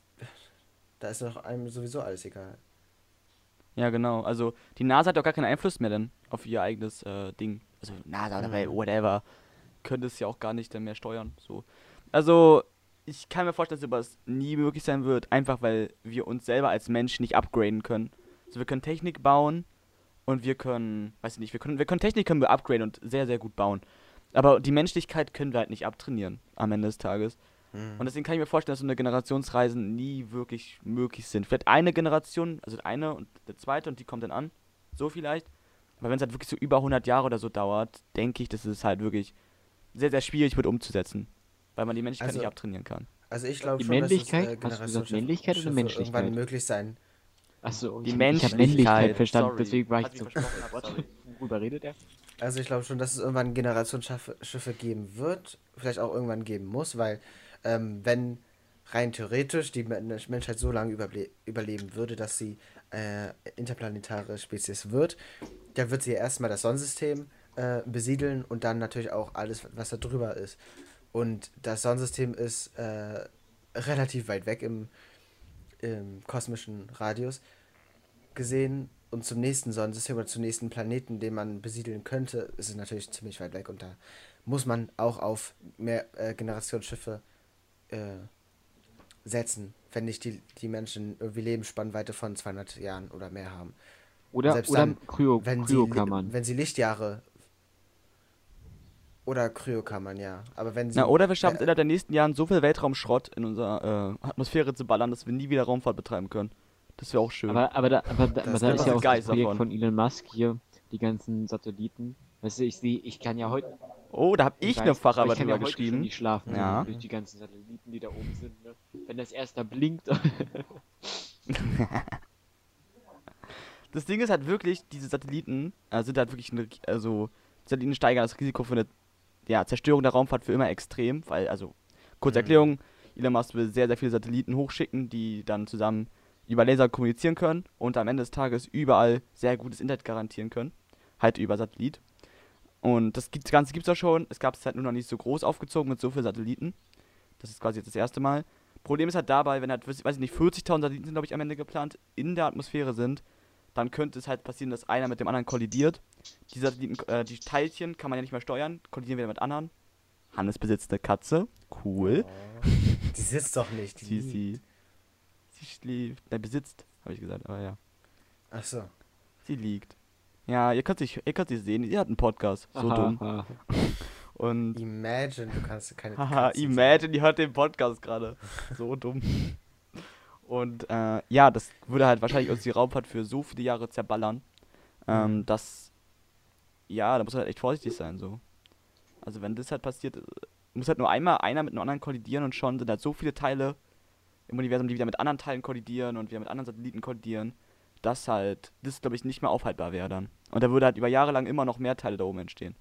da ist doch einem sowieso alles egal. Ja, genau. Also die NASA hat auch gar keinen Einfluss mehr dann auf ihr eigenes äh, Ding. Also NASA oder Mhm. whatever. Könnte es ja auch gar nicht dann mehr steuern. So. Also, ich kann mir vorstellen, dass sowas nie möglich sein wird, einfach weil wir uns selber als Mensch nicht upgraden können. Also wir können Technik bauen und wir können, weiß ich nicht, wir können, wir können Technik können wir upgraden und sehr, sehr gut bauen. Aber die Menschlichkeit können wir halt nicht abtrainieren am Ende des Tages. Mhm. Und deswegen kann ich mir vorstellen, dass so eine Generationsreisen nie wirklich möglich sind. Vielleicht eine Generation, also eine und eine zweite und die kommt dann an. So vielleicht. Aber wenn es halt wirklich so über 100 Jahre oder so dauert, denke ich, dass es halt wirklich sehr, sehr schwierig wird umzusetzen. Weil man die Menschlichkeit Also, nicht abtrainieren kann. Also ich glaube Die schon, Männlichkeit? dass es, äh, Hast du gesagt Generationsschiffe- Männlichkeit oder Menschlichkeit? irgendwann möglich sein. Achso, Die ich, ich Menschlichkeit, Männlichkeit verstanden, sorry. deswegen war ich so. Worüber redet er? Also ich glaube schon, dass es irgendwann Generationsschiffe Schiffe geben wird, vielleicht auch irgendwann geben muss, weil ähm, wenn rein theoretisch die Menschheit so lange überleben würde, dass sie äh, interplanetare Spezies wird, dann wird sie ja erstmal das Sonnensystem äh, besiedeln und dann natürlich auch alles, was da drüber ist. Und das Sonnensystem ist äh, relativ weit weg im, im kosmischen Radius gesehen. Und zum nächsten Sonnensystem oder zum nächsten Planeten, den man besiedeln könnte, ist es natürlich ziemlich weit weg. Und da muss man auch auf mehr äh, Generationsschiffe äh, setzen, wenn nicht die, die Menschen irgendwie Lebensspannweite von 200 Jahren oder mehr haben. Oder, Selbst oder dann, Kryo, wenn, Kryokammern. Sie, wenn sie Lichtjahre oder Kryokammern, ja. Aber wenn sie, Na, oder wir schaffen es äh, innerhalb der nächsten Jahren so viel Weltraumschrott in unserer äh, Atmosphäre zu ballern, dass wir nie wieder Raumfahrt betreiben können. Das wäre auch schön. Aber, aber da, aber, da, aber da ist ja auch das Projekt davon. von Elon Musk hier, die ganzen Satelliten. Weißt du, ich sehe, ich kann ja heute. Oh, da habe ich, ich eine Facharbeit drüber ja geschrieben. Die schlafen ja. durch die ganzen Satelliten, die da oben sind. Ne? Wenn das erst da blinkt. das Ding ist halt wirklich, diese Satelliten äh, sind halt wirklich eine, also Satelliten steigern das Risiko für eine ja, Zerstörung der Raumfahrt für immer extrem, weil, also, kurze mhm. Erklärung, Elon Musk will sehr, sehr viele Satelliten hochschicken, die dann zusammen über Laser kommunizieren können und am Ende des Tages überall sehr gutes Internet garantieren können. Halt über Satellit. Und das, das Ganze gibt es auch schon. Es gab es halt nur noch nicht so groß aufgezogen mit so vielen Satelliten. Das ist quasi jetzt das erste Mal. Problem ist halt dabei, wenn halt, weiß ich nicht, 40.000 Satelliten sind, glaube ich, am Ende geplant, in der Atmosphäre sind, dann könnte es halt passieren, dass einer mit dem anderen kollidiert. Die Satelliten, äh, die Teilchen kann man ja nicht mehr steuern, kollidieren wieder mit anderen. Hannes besitzt eine Katze. Cool. Oh, die sitzt doch nicht. Die sie, sie, sie schläft. Nein, besitzt, habe ich gesagt, aber ja. Ach so. Sie liegt. Ja, ihr könnt, sich, ihr könnt sie sehen. Sie hat einen Podcast. So aha, dumm. Aha. Und. Imagine, du kannst keine. Haha, Imagine, die hört den Podcast gerade. So dumm. Und äh, ja, das würde halt wahrscheinlich uns die Raumfahrt für so viele Jahre zerballern, ähm, mhm. dass, ja, da muss man halt echt vorsichtig sein, so. Also wenn das halt passiert, muss halt nur einmal einer mit einem anderen kollidieren und schon sind halt so viele Teile im Universum, die wieder mit anderen Teilen kollidieren und wieder mit anderen Satelliten kollidieren, dass halt das, glaube ich, nicht mehr aufhaltbar wäre dann. Und da würde halt über Jahre lang immer noch mehr Teile da oben entstehen.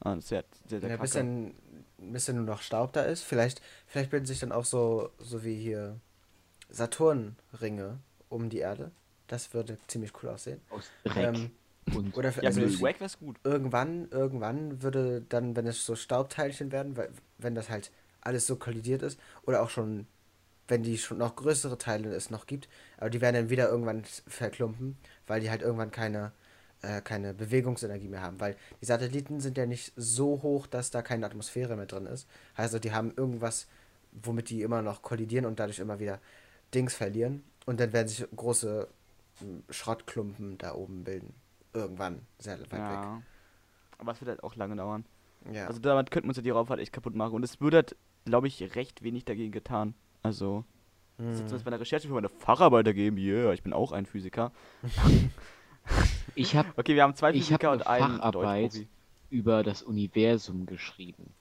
Ah, das wäre sehr, sehr ja, bis dann, bis dann nur noch Staub da ist. Vielleicht, vielleicht bilden sich dann auch so, so wie hier Saturnringe um die Erde. Das würde ziemlich cool aussehen. Aus Dreck. Ähm, und oder für, ja, also Swag wär's gut. Irgendwann, irgendwann würde dann, wenn es so Staubteilchen werden, weil, wenn das halt alles so kollidiert ist, oder auch schon, wenn die schon noch größere Teile es noch gibt, aber die werden dann wieder irgendwann verklumpen, weil die halt irgendwann keine, äh, keine Bewegungsenergie mehr haben. Weil die Satelliten sind ja nicht so hoch, dass da keine Atmosphäre mehr drin ist. Also die haben irgendwas, womit die immer noch kollidieren und dadurch immer wieder Dings verlieren. Und dann werden sich große hm, Schrottklumpen da oben bilden. Irgendwann, sehr weit ja. weg. Aber es wird halt auch lange dauern. Ja. Also damit könnten wir uns ja die Raumfahrt echt kaputt machen. Und es würde halt, glaube ich, recht wenig dagegen getan. Also, hm. das ist bei der Recherche für meine Facharbeit ergeben. Yeah, ich bin auch ein Physiker. ich habe Okay, wir haben zwei Physiker und einen Facharbeit über das Universum geschrieben.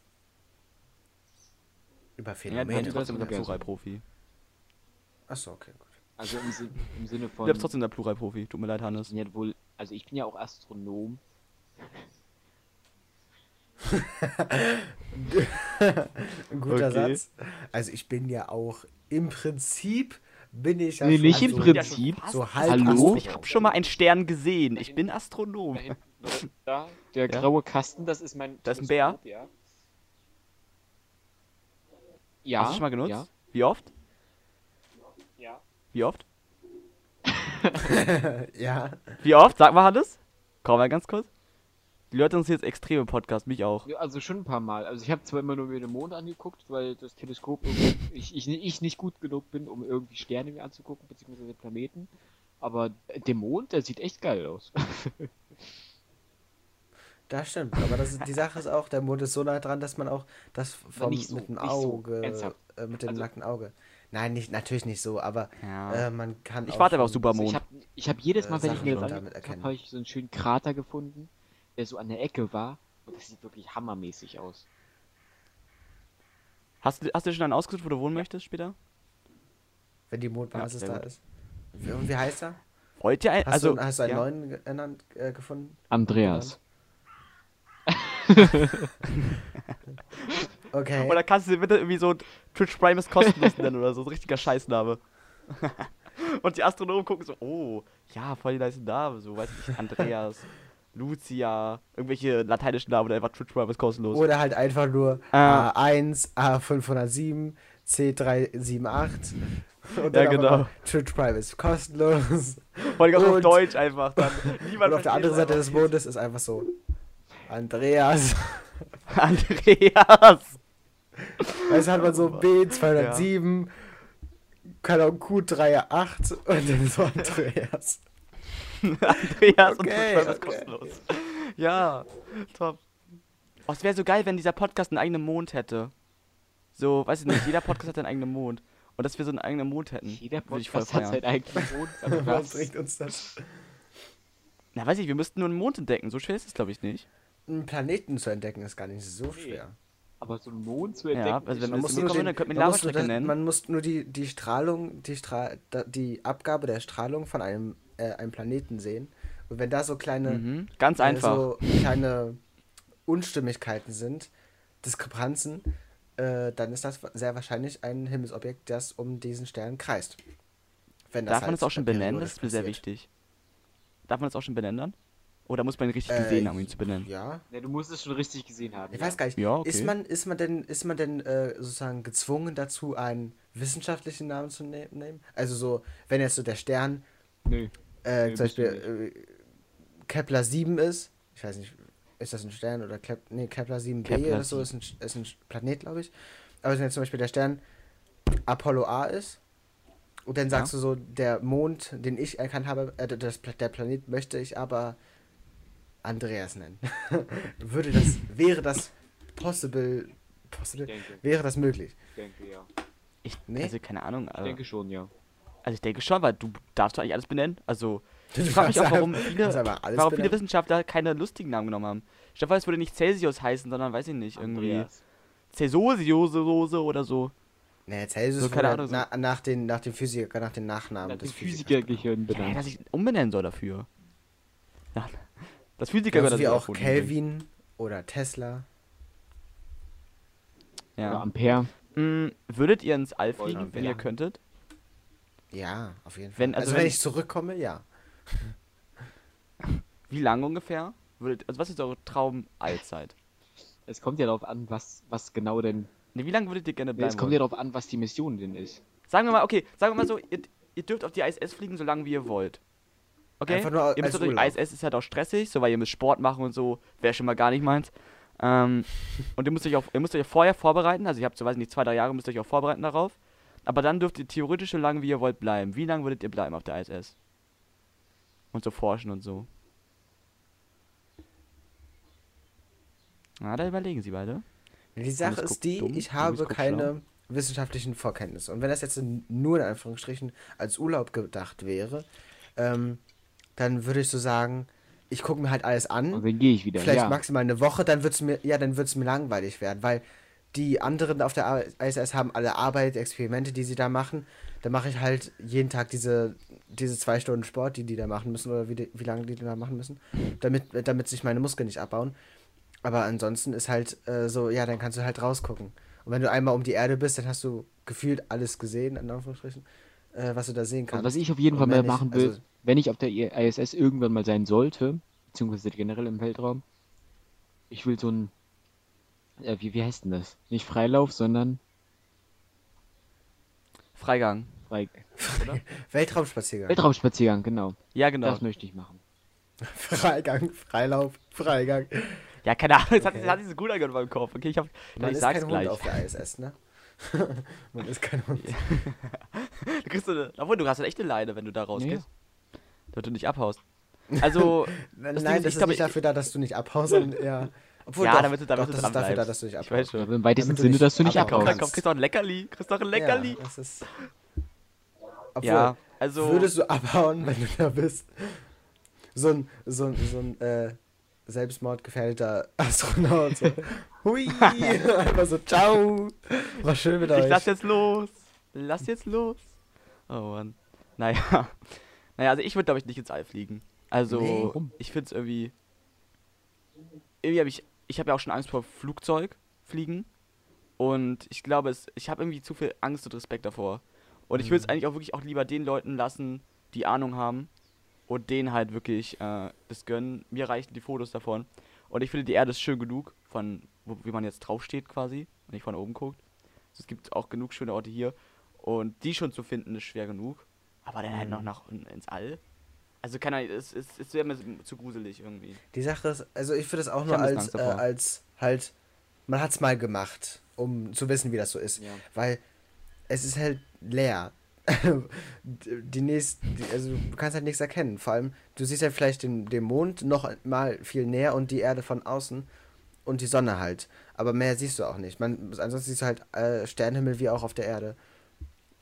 Über Phänomene. Ja, du bist trotzdem ein Pluralprofi. Achso, okay, gut. Also im, Sin im Sinne von. Du bist trotzdem der Pluralprofi, tut mir leid, Hannes. Ja, wohl, also ich bin ja auch Astronom. Ein guter okay. Satz. Also ich bin ja auch im Prinzip bin ich ja nee, nicht im so, Prinzip. So halb Hallo? Ich habe schon mal einen Stern gesehen. Ich bin Astronom. Da, der ja? graue Kasten, das ist mein. Das ist ein Bär. Ja. ja. Hast du schon mal genutzt? Ja. Wie oft? Wie oft? ja. Wie oft? Sag mal, Hannes. Komm mal ganz kurz. Die Leute uns jetzt extrem im Podcast, mich auch. Ja, also schon ein paar Mal. Also ich habe zwar immer nur mir den Mond angeguckt, weil das Teleskop ich, ich, ich nicht gut genug bin, um irgendwie Sterne mir anzugucken, beziehungsweise Planeten. Aber der Mond, der sieht echt geil aus. Das stimmt, aber das ist, die Sache ist auch, der Mond ist so nah dran, dass man auch das vom, so, mit dem Auge, so äh, mit dem also, nackten Auge. Nein, nicht, natürlich nicht so, aber ja. äh, man kann. Ich warte aber auf Supermond. Also ich habe hab jedes Mal, äh, wenn ich mir angeguckt habe, ich so einen schönen Krater gefunden, der so an der Ecke war. Und das sieht wirklich hammermäßig aus. Hast du, hast du schon einen ausgesucht, wo du wohnen möchtest später? Wenn die Mondbasis ja, da ist. Und wie heißt er? Wollt ihr ein, hast also, du, hast du einen ja. neuen ernannt, äh, gefunden? Andreas. Okay. Oder kannst du dir bitte irgendwie so Twitch Prime ist kostenlos nennen oder so, so ein richtiger Scheißname. Und die Astronomen gucken so, oh, ja, voll die nice Name, so, weiß ich nicht, Andreas, Lucia, irgendwelche lateinischen Namen oder einfach Twitch Prime ist kostenlos. Oder halt einfach nur Ah. A1, A507, C378. Und Ja, dann genau. Twitch Prime ist kostenlos. Vor allem auch auf und- Deutsch einfach dann. Niemand Und auf der anderen Seite des. Mondes ist einfach so. Andreas. Andreas. Weißt du, hat man so Oh, B207, keine Ahnung, Q38 und dann so Andreas. Andreas und Okay, Prime ist okay. kostenlos. Ja, top. Oh, es wäre so geil, wenn dieser Podcast einen eigenen Mond hätte. So, weiß ich nicht, jeder Podcast hat einen eigenen Mond. Und dass wir so einen eigenen Mond hätten. Jeder würde ich voll Podcast hat feiern. seinen eigenen Mond. aber Was was? bringt uns das? Na, weiß ich, wir müssten nur einen Mond entdecken. So schwer ist es, glaube ich, nicht. Einen Planeten zu entdecken ist gar nicht so schwer. Aber so einen Mond zu Ja, entdecken. also ist wenn Man muss, nur die den, dann könnte man Lavastrecke nennen. man muss nur die, die Strahlung, die, Stra die Abgabe der Strahlung von einem, äh, einem Planeten sehen. Und wenn da so kleine, Mhm. Ganz äh, einfach. so kleine Unstimmigkeiten sind, Diskrepanzen, äh, dann ist das sehr wahrscheinlich ein Himmelsobjekt, das um diesen Stern kreist. Wenn Darf man halt das auch schon benennen? Das ist mir sehr wichtig. Darf man das auch schon benennen? Oder muss man ihn richtig Äh, gesehen haben, ihn zu benennen? Ja. Ja, du musst es schon richtig gesehen haben. Ich ja. weiß gar nicht. Ja, okay. Ist man, ist man denn, ist man denn äh, sozusagen gezwungen dazu, einen wissenschaftlichen Namen zu ne nehmen? Also so, wenn jetzt so der Stern Nö. äh, Nee, zum Beispiel äh, Kepler 7 ist, ich weiß nicht, ist das ein Stern oder Kep nee, Kepler 7b Kepler oder so, ist ein, ist ein Planet, glaube ich. Aber wenn jetzt zum Beispiel der Stern Apollo A ist, und dann sagst du so, der Mond, den ich erkannt habe, äh, das, der Planet möchte ich aber Andreas nennen. Würde das, wäre das possible, possible, Ich denke, wäre das möglich? ich denke, ja. Ich, Nee. Also, keine Ahnung. Ich Also, denke schon, ja. also, ich denke schon, weil du darfst doch eigentlich alles benennen. Also, ich frage mich auch, warum viele, warum viele. Wissenschaftler keine lustigen Namen genommen haben. Ich glaube, es würde nicht Celsius heißen, sondern, weiß ich nicht, irgendwie Andreas. Cäsosiose oder so. Nee, Celsius So, keine Ahnung, so- na, nach, den, nach dem Physiker, nach den Nachnamen Nach dem des Physikers Physikergehirn Ja, dass ich umbenennen soll dafür. Ja, das Physiker wird wie das auch Kelvin oder Tesla. Ja. Oder Ampere. Mm, würdet ihr ins All fliegen, wenn ihr könntet? Ja, auf jeden Fall. Wenn- also, also wenn, wenn- ich zurückkomme, ja. Wie lange ungefähr? Würdet, also was ist eure Traum-Allzeit? Es kommt ja darauf an, was, was genau denn. Ne, wie lange würdet ihr gerne bleiben? es kommt ja darauf an, was die Mission denn ist. Sagen wir mal, okay, sagen wir mal so, ihr, ihr dürft auf die ISS fliegen, solange wie ihr wollt. Okay? Einfach nur ihr müsst als. ISS ist halt auch stressig, so weil ihr müsst Sport machen und so, wäre schon mal gar nicht meins. Ähm, und ihr müsst euch auch, ihr müsst euch vorher vorbereiten, also ihr habt so, weiß ich nicht, zwei, drei Jahre müsst ihr euch auch vorbereiten darauf. Aber dann dürft ihr theoretisch so lange wie ihr wollt bleiben. Wie lange würdet ihr bleiben auf der ISS? Und so forschen und so. Na, da überlegen sie beide. Die Sache ist die, dumm, ich habe keine wissenschaftlichen Vorkenntnisse. Und wenn das jetzt nur in Anführungsstrichen als Urlaub gedacht wäre, ähm, dann würde ich so sagen, ich gucke mir halt alles an. Und dann gehe ich wieder. vielleicht ja. maximal eine Woche, dann wird's mir, ja, dann wird's mir langweilig werden, weil die anderen auf der ISS haben alle Arbeit, Experimente, die sie da machen. Da mache ich halt jeden Tag diese, diese zwei Stunden Sport, die die da machen müssen oder wie, die, wie lange die da machen müssen, damit, damit sich meine Muskeln nicht abbauen. Aber ansonsten ist halt äh, so, ja, dann kannst du halt rausgucken. Und wenn du einmal um die Erde bist, dann hast du gefühlt alles gesehen, in Anführungsstrichen, äh, was du da sehen kannst. was ich auf jeden Fall mal machen will, also- wenn ich auf der ISS irgendwann mal sein sollte, beziehungsweise generell im Weltraum, ich will so ein, äh, wie, wie heißt denn das? Nicht Freilauf, sondern Freigang. Frei Weltraumspaziergang. Weltraumspaziergang, genau. Ja, genau. Das möchte ich machen. Freigang, Freilauf, Freigang. Ja, keine Ahnung, es hat, Okay. es hat sich so gut angehört in meinem Kopf. Okay, ich, hab, Man ich ist sag's kein gleich. Hund auf der ISS, ne? Man ist kein Hund. Du kriegst so eine, obwohl, du hast eine echte Leine, wenn du da rausgehst. Ja. Damit du nicht abhaust. Also, Nein, Das das, Ding ist, ich ist glaube, nicht ich- dafür da, dass du nicht abhaust, sondern eher. Obwohl, Ja, doch, damit du- damit doch, du das ist dafür da, dass du nicht ich abhaust. weiß schon. Im weitesten Damit du Sinne, nicht dass du nicht komm, abhaust. komm, kriegst doch ein Leckerli. Kriegst doch ein Leckerli. Ja, das ist. Obwohl, Ja, also. würdest du abhauen, wenn du da bist? So ein, so ein, so ein äh, selbstmordgefährdeter Astronaut. So. Hui! Einfach so, ciao! War schön mit Ich euch. lass jetzt los. Lass jetzt los. Oh Mann. Naja. Naja, also ich würde, glaube ich, nicht ins All fliegen. Also, Nee. Ich finde es irgendwie. Irgendwie habe ich. Ich habe ja auch schon Angst vor Flugzeug fliegen. Und ich glaube, es, ich habe irgendwie zu viel Angst und Respekt davor. Und ich würde es Mhm. eigentlich auch wirklich auch lieber den Leuten lassen, die Ahnung haben und denen halt wirklich äh, das gönnen. Mir reichen die Fotos davon. Und ich finde, die Erde ist schön genug, von wo, wie man jetzt draufsteht quasi, wenn ich von oben guckt. Also es gibt auch genug schöne Orte hier. Und die schon zu finden, ist schwer genug. Aber dann halt Mhm. noch nach in, ins All. Also kann er, es, es, es wäre mir zu gruselig irgendwie. Die Sache ist, also ich würde es auch Ich nur als, äh, als halt, man hat es mal gemacht, um zu wissen, wie das so ist. Ja. Weil es ist halt leer. die nächsten, also du kannst halt nichts erkennen. Vor allem, du siehst ja vielleicht den, den Mond noch mal viel näher und die Erde von außen und die Sonne halt. Aber mehr siehst du auch nicht. Man, ansonsten siehst du halt äh, Sternenhimmel wie auch auf der Erde.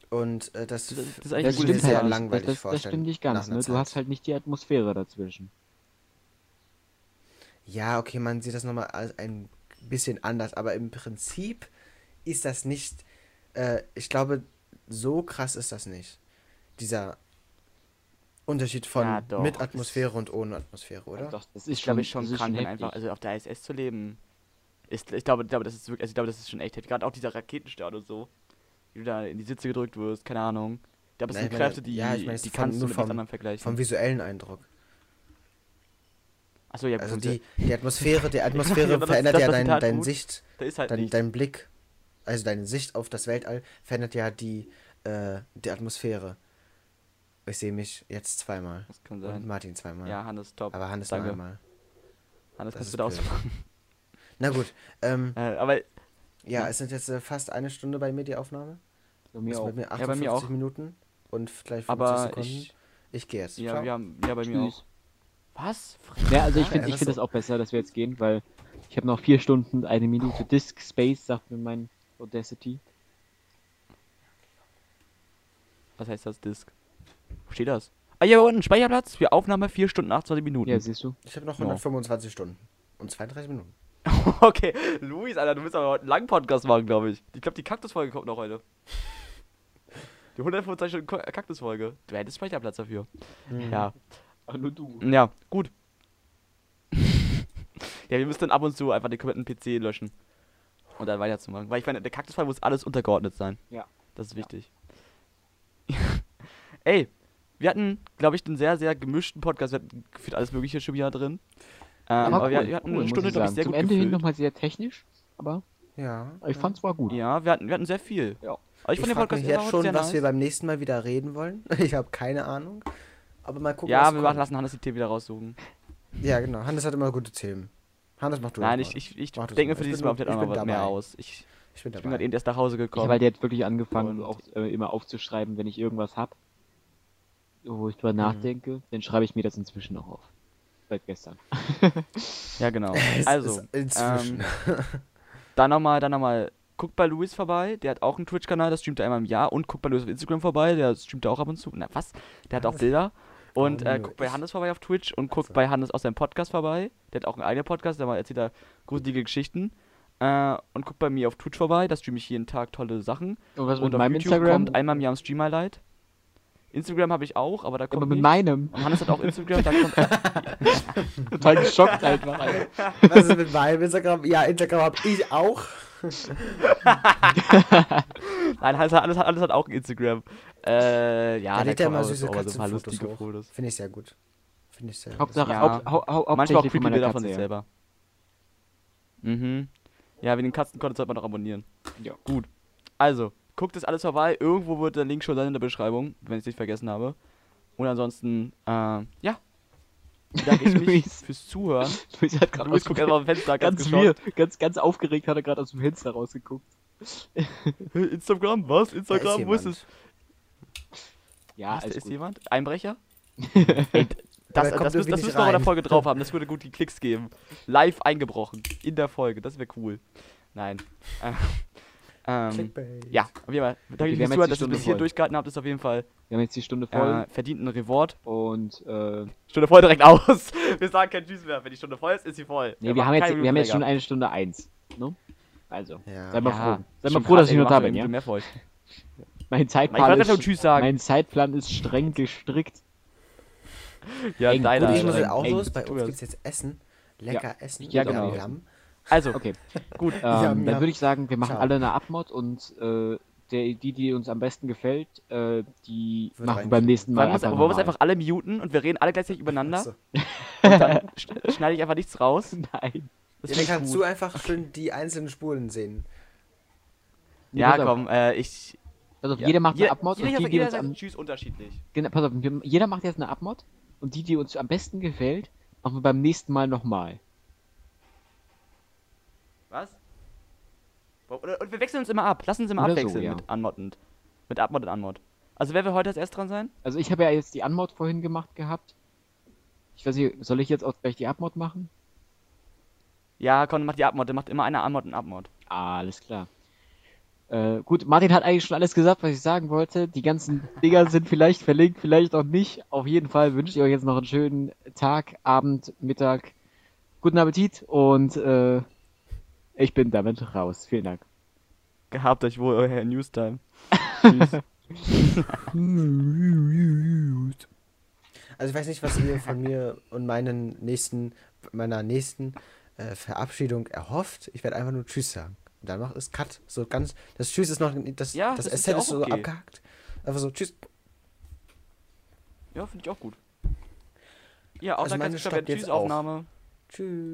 Und äh, das, Das- das ist das, eigentlich stimmt sehr halt langweilig das, das, das stimmt nicht ganz, ne? Du hast halt nicht die Atmosphäre dazwischen. Ja, okay, man sieht das nochmal ein bisschen anders, aber im Prinzip ist das nicht, äh, ich glaube, so krass ist das nicht. Dieser Unterschied von Ja, mit Atmosphäre und ohne Atmosphäre, oder? Doch, das ist Ich glaube, ich schon krank, heftig. einfach, also auf der ISS zu leben. Ist, ich glaube, ich glaube, das ist wirklich, also ich glaube, das ist schon echt heftig. Gerade auch dieser Raketenstart und so. Wie du da in die Sitze gedrückt wirst, keine Ahnung. Ich glaube, das Nein, sind Kräfte, die, ja, ich meine, die kannst du mit vom- anderem vergleichen. Vom visuellen Eindruck. Achso, ja, Also die, die Atmosphäre, die Atmosphäre Ja, das- verändert das ja war dein. Sicht, da ist halt dein, dein Blick, also deine Sicht auf das Weltall verändert ja die, äh, die Atmosphäre. Ich sehe mich jetzt zweimal. Das kann Und sein. Martin zweimal. Ja, Hannes, top. Aber Hannes Danke. einmal. Hannes, das kannst du da ausmachen. Na gut, ähm, Äh, aber ja, Ja. es sind jetzt äh, fast eine Stunde bei mir die Aufnahme. Bei mir auch. bei mir Ja, bei 58 mir auch. Minuten und gleich 50 aber Sekunden. Ich, ich. gehe jetzt. Ja, haben. Ja, bei mir Tschüss. auch. Was? Ja, also ich Ja, finde ja, ich das find so. das auch besser, dass wir jetzt gehen, weil ich habe noch vier Stunden, eine Minute Disk Space, sagt mir mein Audacity. Was heißt das, Disk? Wo steht das? Ah, ja, unten, Speicherplatz für Aufnahme 4 Stunden 28 Minuten. Ja, siehst du. Ich habe noch Ja. 125 Stunden und 32 Minuten. okay, Luis, Alter, du willst aber heute einen langen Podcast machen, glaube ich. Ich glaube, die Kaktusfolge kommt noch heute. Die 125 Stunden Kaktusfolge. Du hättest Speicherplatz dafür. Ja. Aber nur du. Ja, gut. ja, wir müssen dann ab und zu einfach den kompletten PC löschen. Und dann weiterzumachen. Weil ich meine, der Kaktusfall muss alles untergeordnet sein. Ja. Das ist Ja. wichtig. Ey, wir hatten, glaube ich, einen sehr, sehr gemischten Podcast. Wir hatten gefühlt alles Mögliche schon wieder drin. Ähm, aber wir, wir hatten eine muss Stunde, ich glaube ich, sehr Zum gut Ende hin nochmal sehr technisch, aber Ja. ich fand's war gut. Ja, wir hatten, wir hatten sehr viel. Ja. Aber ich Ich, fand den Podcast mich jetzt schon, was nice. wir beim nächsten Mal wieder reden wollen. Ich habe keine Ahnung. Aber mal gucken, Ja, was wir kommt. machen, lassen Hannes die Themen wieder raussuchen. Ja, genau. Hannes hat immer gute Themen. Hannes macht du Nein, das ich, mal. ich, ich denke mal. für Ich dieses bin Mal bin noch was mehr aus. Ich, Ich bin ich bin gerade eben erst nach Hause Ich habe gekommen. halt jetzt wirklich angefangen, auch äh, immer aufzuschreiben, wenn ich irgendwas hab, wo ich drüber Mhm. nachdenke, dann schreibe ich mir das inzwischen auch auf. Seit gestern. Ja, genau. Es Also, ist inzwischen. ähm, dann nochmal, dann nochmal, guckt bei Luis vorbei, der hat auch einen Twitch-Kanal, das streamt er einmal im Jahr. Und guckt bei Luis auf Instagram vorbei, der streamt auch ab und zu. Na, was? Der hat auch? Bilder. Und äh, guckt bei? Hannes vorbei auf Twitch und guckt so. bei Hannes aus seinem Podcast vorbei. Der hat auch einen eigenen Podcast, da mal erzählt er gruselige Geschichten. Äh, und guckt bei mir auf Twitch vorbei, da streame ich jeden Tag tolle Sachen. Und was und mit auf meinem YouTube Instagram? kommt einmal im Jahr am Stream Highlight. Instagram habe ich auch, aber da kommt aber mit nichts. meinem. Und Hannes hat auch Instagram, da kommt Total geschockt einfach. Alter. Was ist mit meinem Instagram? Ja, Instagram habe ich auch. Nein, alles, hat- alles, hat- alles hat auch ein Instagram. Äh, ja, Da er kommen immer süße so- aber so ein paar Katzenfotos lustige hoch. Fotos. Finde ich sehr gut. Finde ich sehr Hauptsache, Ja. haupt, hau, hau, Manchmal auch creepy Bilder von sich selber. Mhm. Ja, wegen den Katzenkonto sollte man noch abonnieren. Ja. Gut. Also, guckt es alles vorbei. Irgendwo wird der Link schon sein in der Beschreibung, wenn ich es nicht vergessen habe. Und ansonsten, äh, ja. Bedanke ich mich Luis. fürs Zuhören. Luis hat gerade aus guckt dem einfach am Fenster, ganz, ganz, ganz, ganz aufgeregt hat er gerade aus dem Fenster rausgeguckt. Instagram, was? Instagram, wo ist es? Ja, Was, ist gut. jemand? Einbrecher? Ey, das, das, das müssen wir auch in der. Folge drauf haben. Das würde gut die Klicks geben. Live eingebrochen. In der Folge. Das wäre cool. Nein. Äh, ähm, Clickbait. ja, auf jeden Fall. Danke wir fürs Zuhören, dass ihr bis hier durchgehalten habt. Ist auf jeden Fall Wir haben jetzt die Stunde voll äh, verdient ein Reward. und äh, Stunde voll direkt aus. Wir sagen kein Tschüss mehr. Wenn die Stunde voll ist, ist sie voll. nee, Wir wir haben jetzt, wir haben jetzt schon eine Stunde eins. Ne? Also, Ja. sei mal Ja, froh. Sei schon mal froh, dass ich noch da bin, ja? Mehr für euch. Mein Zeitplan ist, Tschüss sagen. mein Zeitplan ist streng gestrickt. Ja, eng, deiner. Ich muss auch los. Bei uns gibt es jetzt Essen. Lecker Essen. Ja, genau. Also, Okay, gut. Ähm, Ja, dann ja. würde ich sagen, wir machen Schade. alle eine Abmod und äh, der, die, die uns am besten gefällt, äh, die Wird machen rein- beim nächsten Mal wollen wir uns, einfach wollen wir uns einfach alle muten und wir reden alle gleichzeitig übereinander Achso. und dann sch- schneide ich einfach nichts raus. Nein. Das Ja, dann ich kannst gut. du einfach schön die einzelnen Spulen sehen. Ja, auf, komm, äh, ich. Pass auf, ja. jeder macht eine Abmod jeder, und die, die jeder uns sagt am, Tschüss unterschiedlich. genau, pass auf, wir, jeder macht jetzt eine Abmod und die, die uns am besten gefällt, machen wir beim nächsten Mal nochmal. Was? Und, wir wechseln uns immer ab. Lass uns immer Oder so, abwechseln ja. mit Unmod und. Mit Abmod und Unmod. Also wer will heute als erst dran sein? Also ich habe ja jetzt die Unmod vorhin gemacht gehabt. Ich weiß nicht, soll ich jetzt auch gleich die Abmod machen? Ja, komm, mach die Abmod. Der macht immer einer Unmod und Abmod. Ah, alles klar. Äh, gut, Martin hat eigentlich schon alles gesagt, was ich sagen wollte. Die ganzen Dinger sind vielleicht verlinkt, vielleicht auch nicht. Auf jeden Fall wünsche ich euch jetzt noch einen schönen Tag, Abend, Mittag. Guten Appetit und äh, ich bin damit raus. Vielen Dank. Gehabt euch wohl, euer Newstime. Tschüss. Also ich weiß nicht, was ihr von mir und meinen nächsten, meiner nächsten äh, Verabschiedung erhofft. Ich werde einfach nur Tschüss sagen. Und dann macht es Cut. So ganz. Das Tschüss ist noch. Das, Ja, das das ist SZ ja ist so okay. abgehakt. Einfach so Tschüss. ja, finde ich auch gut. Ja, auch Also dann meine kannst du stoppt jetzt Tschüss-Aufnahme. Tschüss.